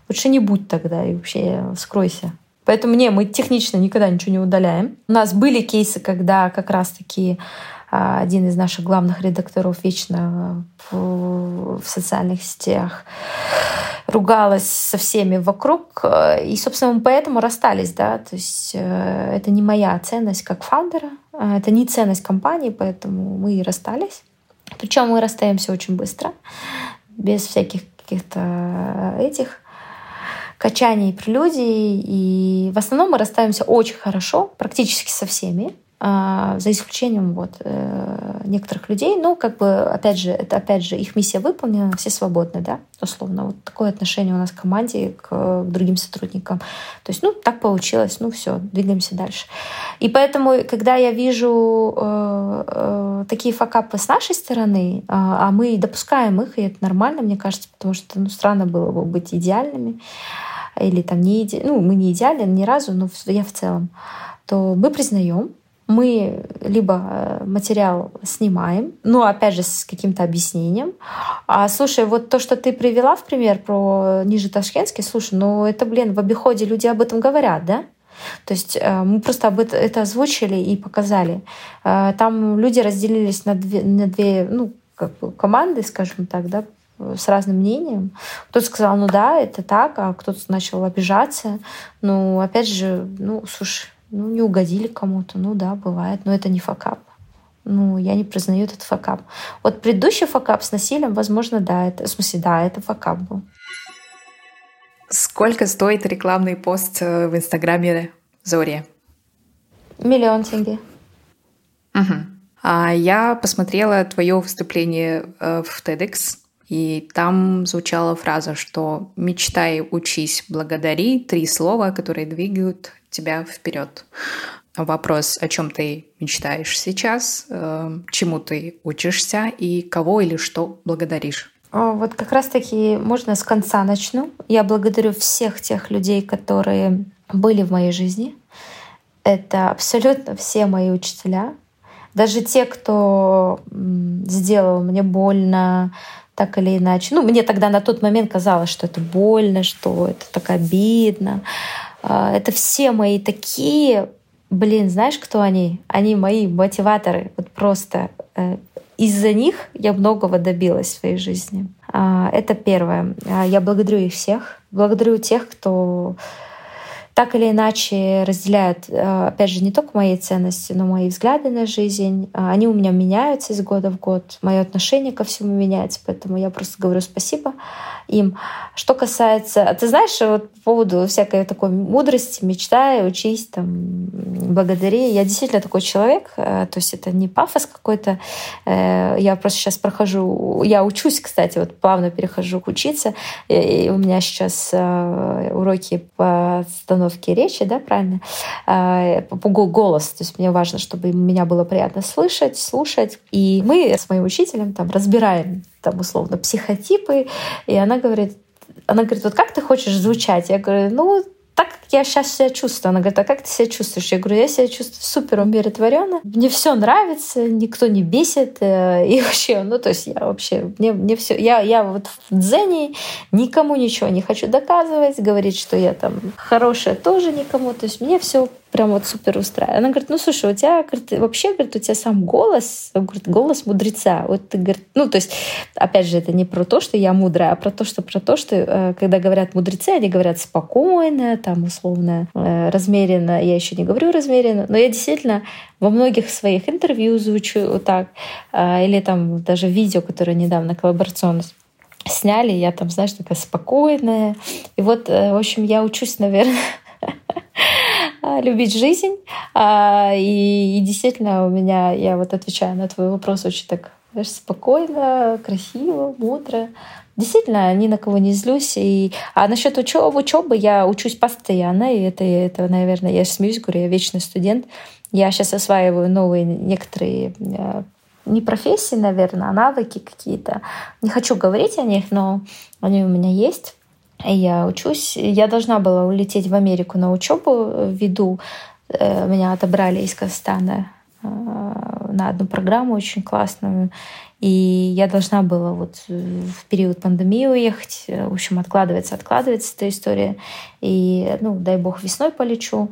лучше не будь тогда, и вообще скройся. Поэтому не, мы технично никогда ничего не удаляем. У нас были кейсы, когда как раз-таки один из наших главных редакторов вечно в, в социальных сетях ругалась со всеми вокруг. И, собственно, мы поэтому расстались. Да? То есть э, это не моя ценность как фаундера, а это не ценность компании, поэтому мы и расстались. Причем мы расстаемся очень быстро, без всяких каких-то этих качаний прелюдий. И в основном мы расстаемся очень хорошо, практически со всеми. А, за исключением вот э, некоторых людей, ну, как бы, опять же, это, опять же, их миссия выполнена, все свободны, да, условно. Вот такое отношение у нас к команде, к, другим сотрудникам. То есть, ну, так получилось, ну, все, двигаемся дальше. И поэтому, когда я вижу э, э, такие факапы с нашей стороны, э, а мы допускаем их, и это нормально, мне кажется, потому что, ну, странно было бы быть идеальными, или там не иде... ну, мы не идеальны ни разу, но я в целом, то мы признаем, мы либо э, материал снимаем, ну, опять же, с каким-то объяснением. А слушай, вот то, что ты привела в пример про Ниже Ташкентский, слушай, ну, это, блин, в обиходе люди об этом говорят, да? То есть э, мы просто об это, это озвучили и показали. Э, там люди разделились на две, на две ну, как бы команды, скажем так, да, с разным мнением. Кто-то сказал, ну да, это так, а кто-то начал обижаться. Ну, опять же, ну, слушай, ну, не угодили кому-то, ну да, бывает, но это не факап. Ну, я не признаю этот факап. Вот предыдущий факап с насилием, возможно, да, это, в смысле, да, это факап был. Сколько стоит рекламный пост э, в Инстаграме Зори? Миллион тенге. Угу. А я посмотрела твое выступление э, в TEDx и там звучала фраза, что «мечтай, учись, благодари» — три слова, которые двигают тебя вперед. Вопрос, о чем ты мечтаешь сейчас, э, чему ты учишься и кого или что благодаришь. Вот как раз-таки можно с конца начну. Я благодарю всех тех людей, которые были в моей жизни. Это абсолютно все мои учителя. Даже те, кто сделал мне больно, так или иначе. Ну, мне тогда на тот момент казалось, что это больно, что это так обидно. А, это все мои такие, блин, знаешь, кто они? Они мои мотиваторы. Вот просто э, из-за них я многого добилась в своей жизни. А, это первое. А, я благодарю их всех. Благодарю тех, кто так или иначе разделяют, э, опять же, не только мои ценности, но мои взгляды на жизнь. А, они у меня меняются из года в год, мое отношение ко всему меняется, поэтому я просто говорю спасибо им. Что касается... Ты знаешь, вот по поводу всякой такой мудрости, мечтай, учись, там, благодари. Я действительно такой человек, э, то есть это не пафос какой-то. Э, я просто сейчас прохожу... Я учусь, кстати, вот плавно перехожу к учиться. И у меня сейчас уроки по становке постановки речи, да, правильно, а, голос. То есть мне важно, чтобы меня было приятно слышать, слушать. И мы с моим учителем там разбираем там условно психотипы, и она говорит, она говорит, вот как ты хочешь звучать? Я говорю, ну, так, я сейчас себя чувствую? Она говорит, а как ты себя чувствуешь? Я говорю, я себя чувствую супер умиротворенно, мне все нравится, никто не бесит, э, и вообще, ну, то есть я вообще, мне, мне все, я, я вот в дзене никому ничего не хочу доказывать, говорить, что я там хорошая тоже никому, то есть мне все прям вот супер устраивает. Она говорит, ну слушай, у тебя говорит, вообще говорит, у тебя сам голос, говорит, голос мудреца. Вот ты говорит, ну то есть, опять же, это не про то, что я мудрая, а про то, что про то, что э, когда говорят мудрецы, они говорят спокойно, там условно э, размеренно. Я еще не говорю размеренно, но я действительно во многих своих интервью звучу так, э, или там даже видео, которое недавно коллаборационно сняли, я там, знаешь, такая спокойная. И вот, в общем, я учусь, наверное, А, любить жизнь. А, и, и действительно у меня, я вот отвечаю на твой вопрос очень так знаешь, спокойно, красиво, мудро. Действительно, ни на кого не злюсь. И... А насчет учебы, учебы я учусь постоянно, и это, это, наверное, я смеюсь, говорю, я вечный студент. Я сейчас осваиваю новые некоторые а, не профессии, наверное, а навыки какие-то. Не хочу говорить о них, но они у меня есть. Я учусь. Я должна была улететь в Америку на учебу ввиду. Э, меня отобрали из Казахстана э, на одну программу очень классную. И я должна была вот в период пандемии уехать. В общем, откладывается, откладывается эта история. И, ну, дай бог, весной полечу.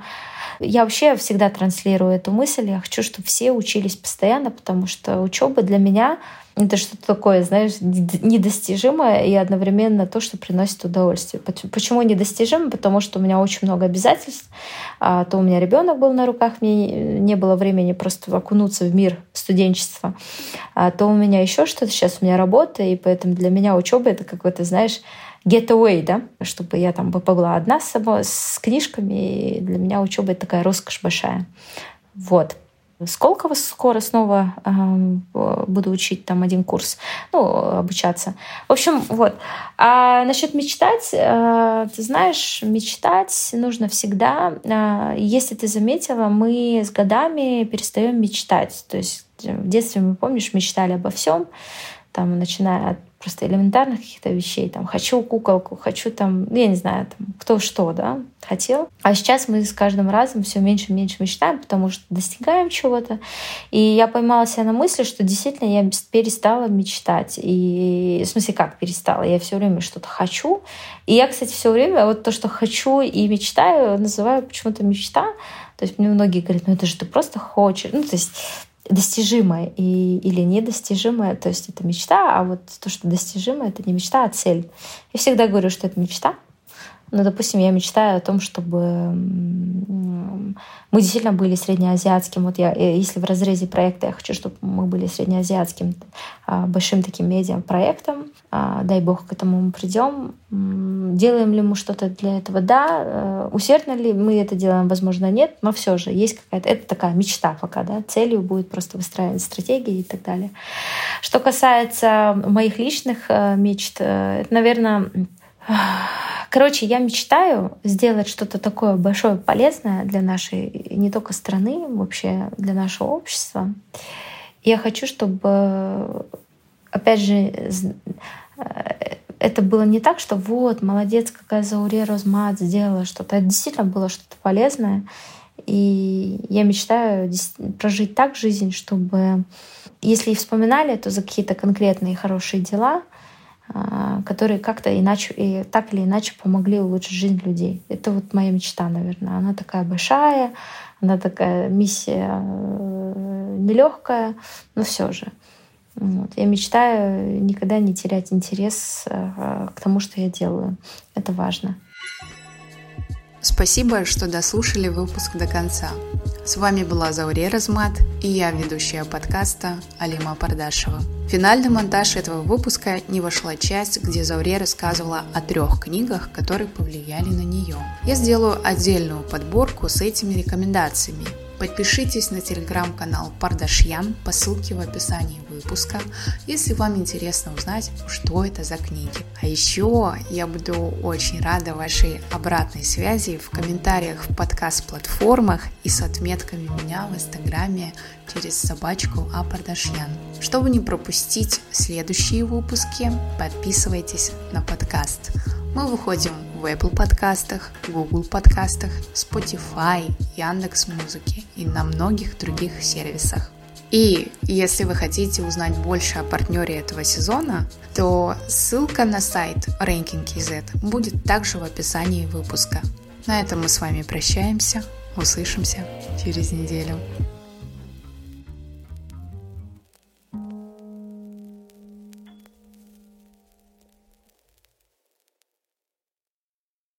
Я вообще всегда транслирую эту мысль. Я хочу, чтобы все учились постоянно, потому что учеба для меня это что-то такое, знаешь, недостижимое и одновременно то, что приносит удовольствие. Почему недостижимо? Потому что у меня очень много обязательств. А то у меня ребенок был на руках, мне не было времени просто окунуться в мир студенчества. А то у меня еще что-то. Сейчас у меня работа, и поэтому для меня учеба это какой-то, знаешь, getaway, да, чтобы я там побыла одна с собой, с книжками, и для меня учеба это такая роскошь большая. Вот. Сколково скоро снова э, буду учить там один курс, ну, обучаться. В общем, вот. А насчет мечтать, э, ты знаешь, мечтать нужно всегда. Э, если ты заметила, мы с годами перестаем мечтать. То есть в детстве, мы, помнишь, мечтали обо всем, там, начиная от просто элементарных каких-то вещей. Там, хочу куколку, хочу там, ну, я не знаю, там, кто что, да, хотел. А сейчас мы с каждым разом все меньше и меньше мечтаем, потому что достигаем чего-то. И я поймала себя на мысли, что действительно я перестала мечтать. И в смысле, как перестала? Я все время что-то хочу. И я, кстати, все время вот то, что хочу и мечтаю, называю почему-то мечта. То есть мне многие говорят, ну это же ты просто хочешь. Ну, то есть достижимое и, или недостижимое, то есть это мечта, а вот то, что достижимое, это не мечта, а цель. Я всегда говорю, что это мечта, ну, допустим, я мечтаю о том, чтобы мы действительно были среднеазиатским. Вот я, э, если в разрезе проекта я хочу, чтобы мы были среднеазиатским а, большим таким медиа-проектом, а, дай бог к этому мы придем. Делаем ли мы что-то для этого? Да. Э, усердно ли мы это делаем? Возможно, нет. Но все же есть какая-то... Это такая мечта пока, да. Целью будет просто выстраивать стратегии и так далее. Что касается моих личных э, мечт, это, наверное, Короче, я мечтаю сделать что-то такое большое, полезное для нашей не только страны, вообще для нашего общества. Я хочу, чтобы, опять же, э, это было не так, что вот, молодец, какая Зауре Розмат сделала что-то. Это действительно было что-то полезное. И я мечтаю прожить так жизнь, чтобы, если и вспоминали, то за какие-то конкретные хорошие дела — а, которые как-то иначе и так или иначе помогли улучшить жизнь людей. Это вот моя мечта, наверное. Она такая большая, она такая миссия э, нелегкая, но все же. Вот. Я мечтаю никогда не терять интерес э, к тому, что я делаю. Это важно. Спасибо, что дослушали выпуск до конца. С вами была Зауре Размат и я, ведущая подкаста Алима Пардашева. В финальный монтаж этого выпуска не вошла часть, где Зауре рассказывала о трех книгах, которые повлияли на нее. Я сделаю отдельную подборку с этими рекомендациями, Подпишитесь на телеграм-канал Пардашьян по ссылке в описании выпуска, если вам интересно узнать, что это за книги. А еще я буду очень рада вашей обратной связи в комментариях в подкаст-платформах и с отметками меня в инстаграме через собачку Апардашьян. Чтобы не пропустить следующие выпуски, подписывайтесь на подкаст. Мы выходим в Apple подкастах, Google подкастах, Spotify, Яндекс Музыки и на многих других сервисах. И если вы хотите узнать больше о партнере этого сезона, то ссылка на сайт Ranking.kz будет также в описании выпуска. На этом мы с вами прощаемся. Услышимся через неделю.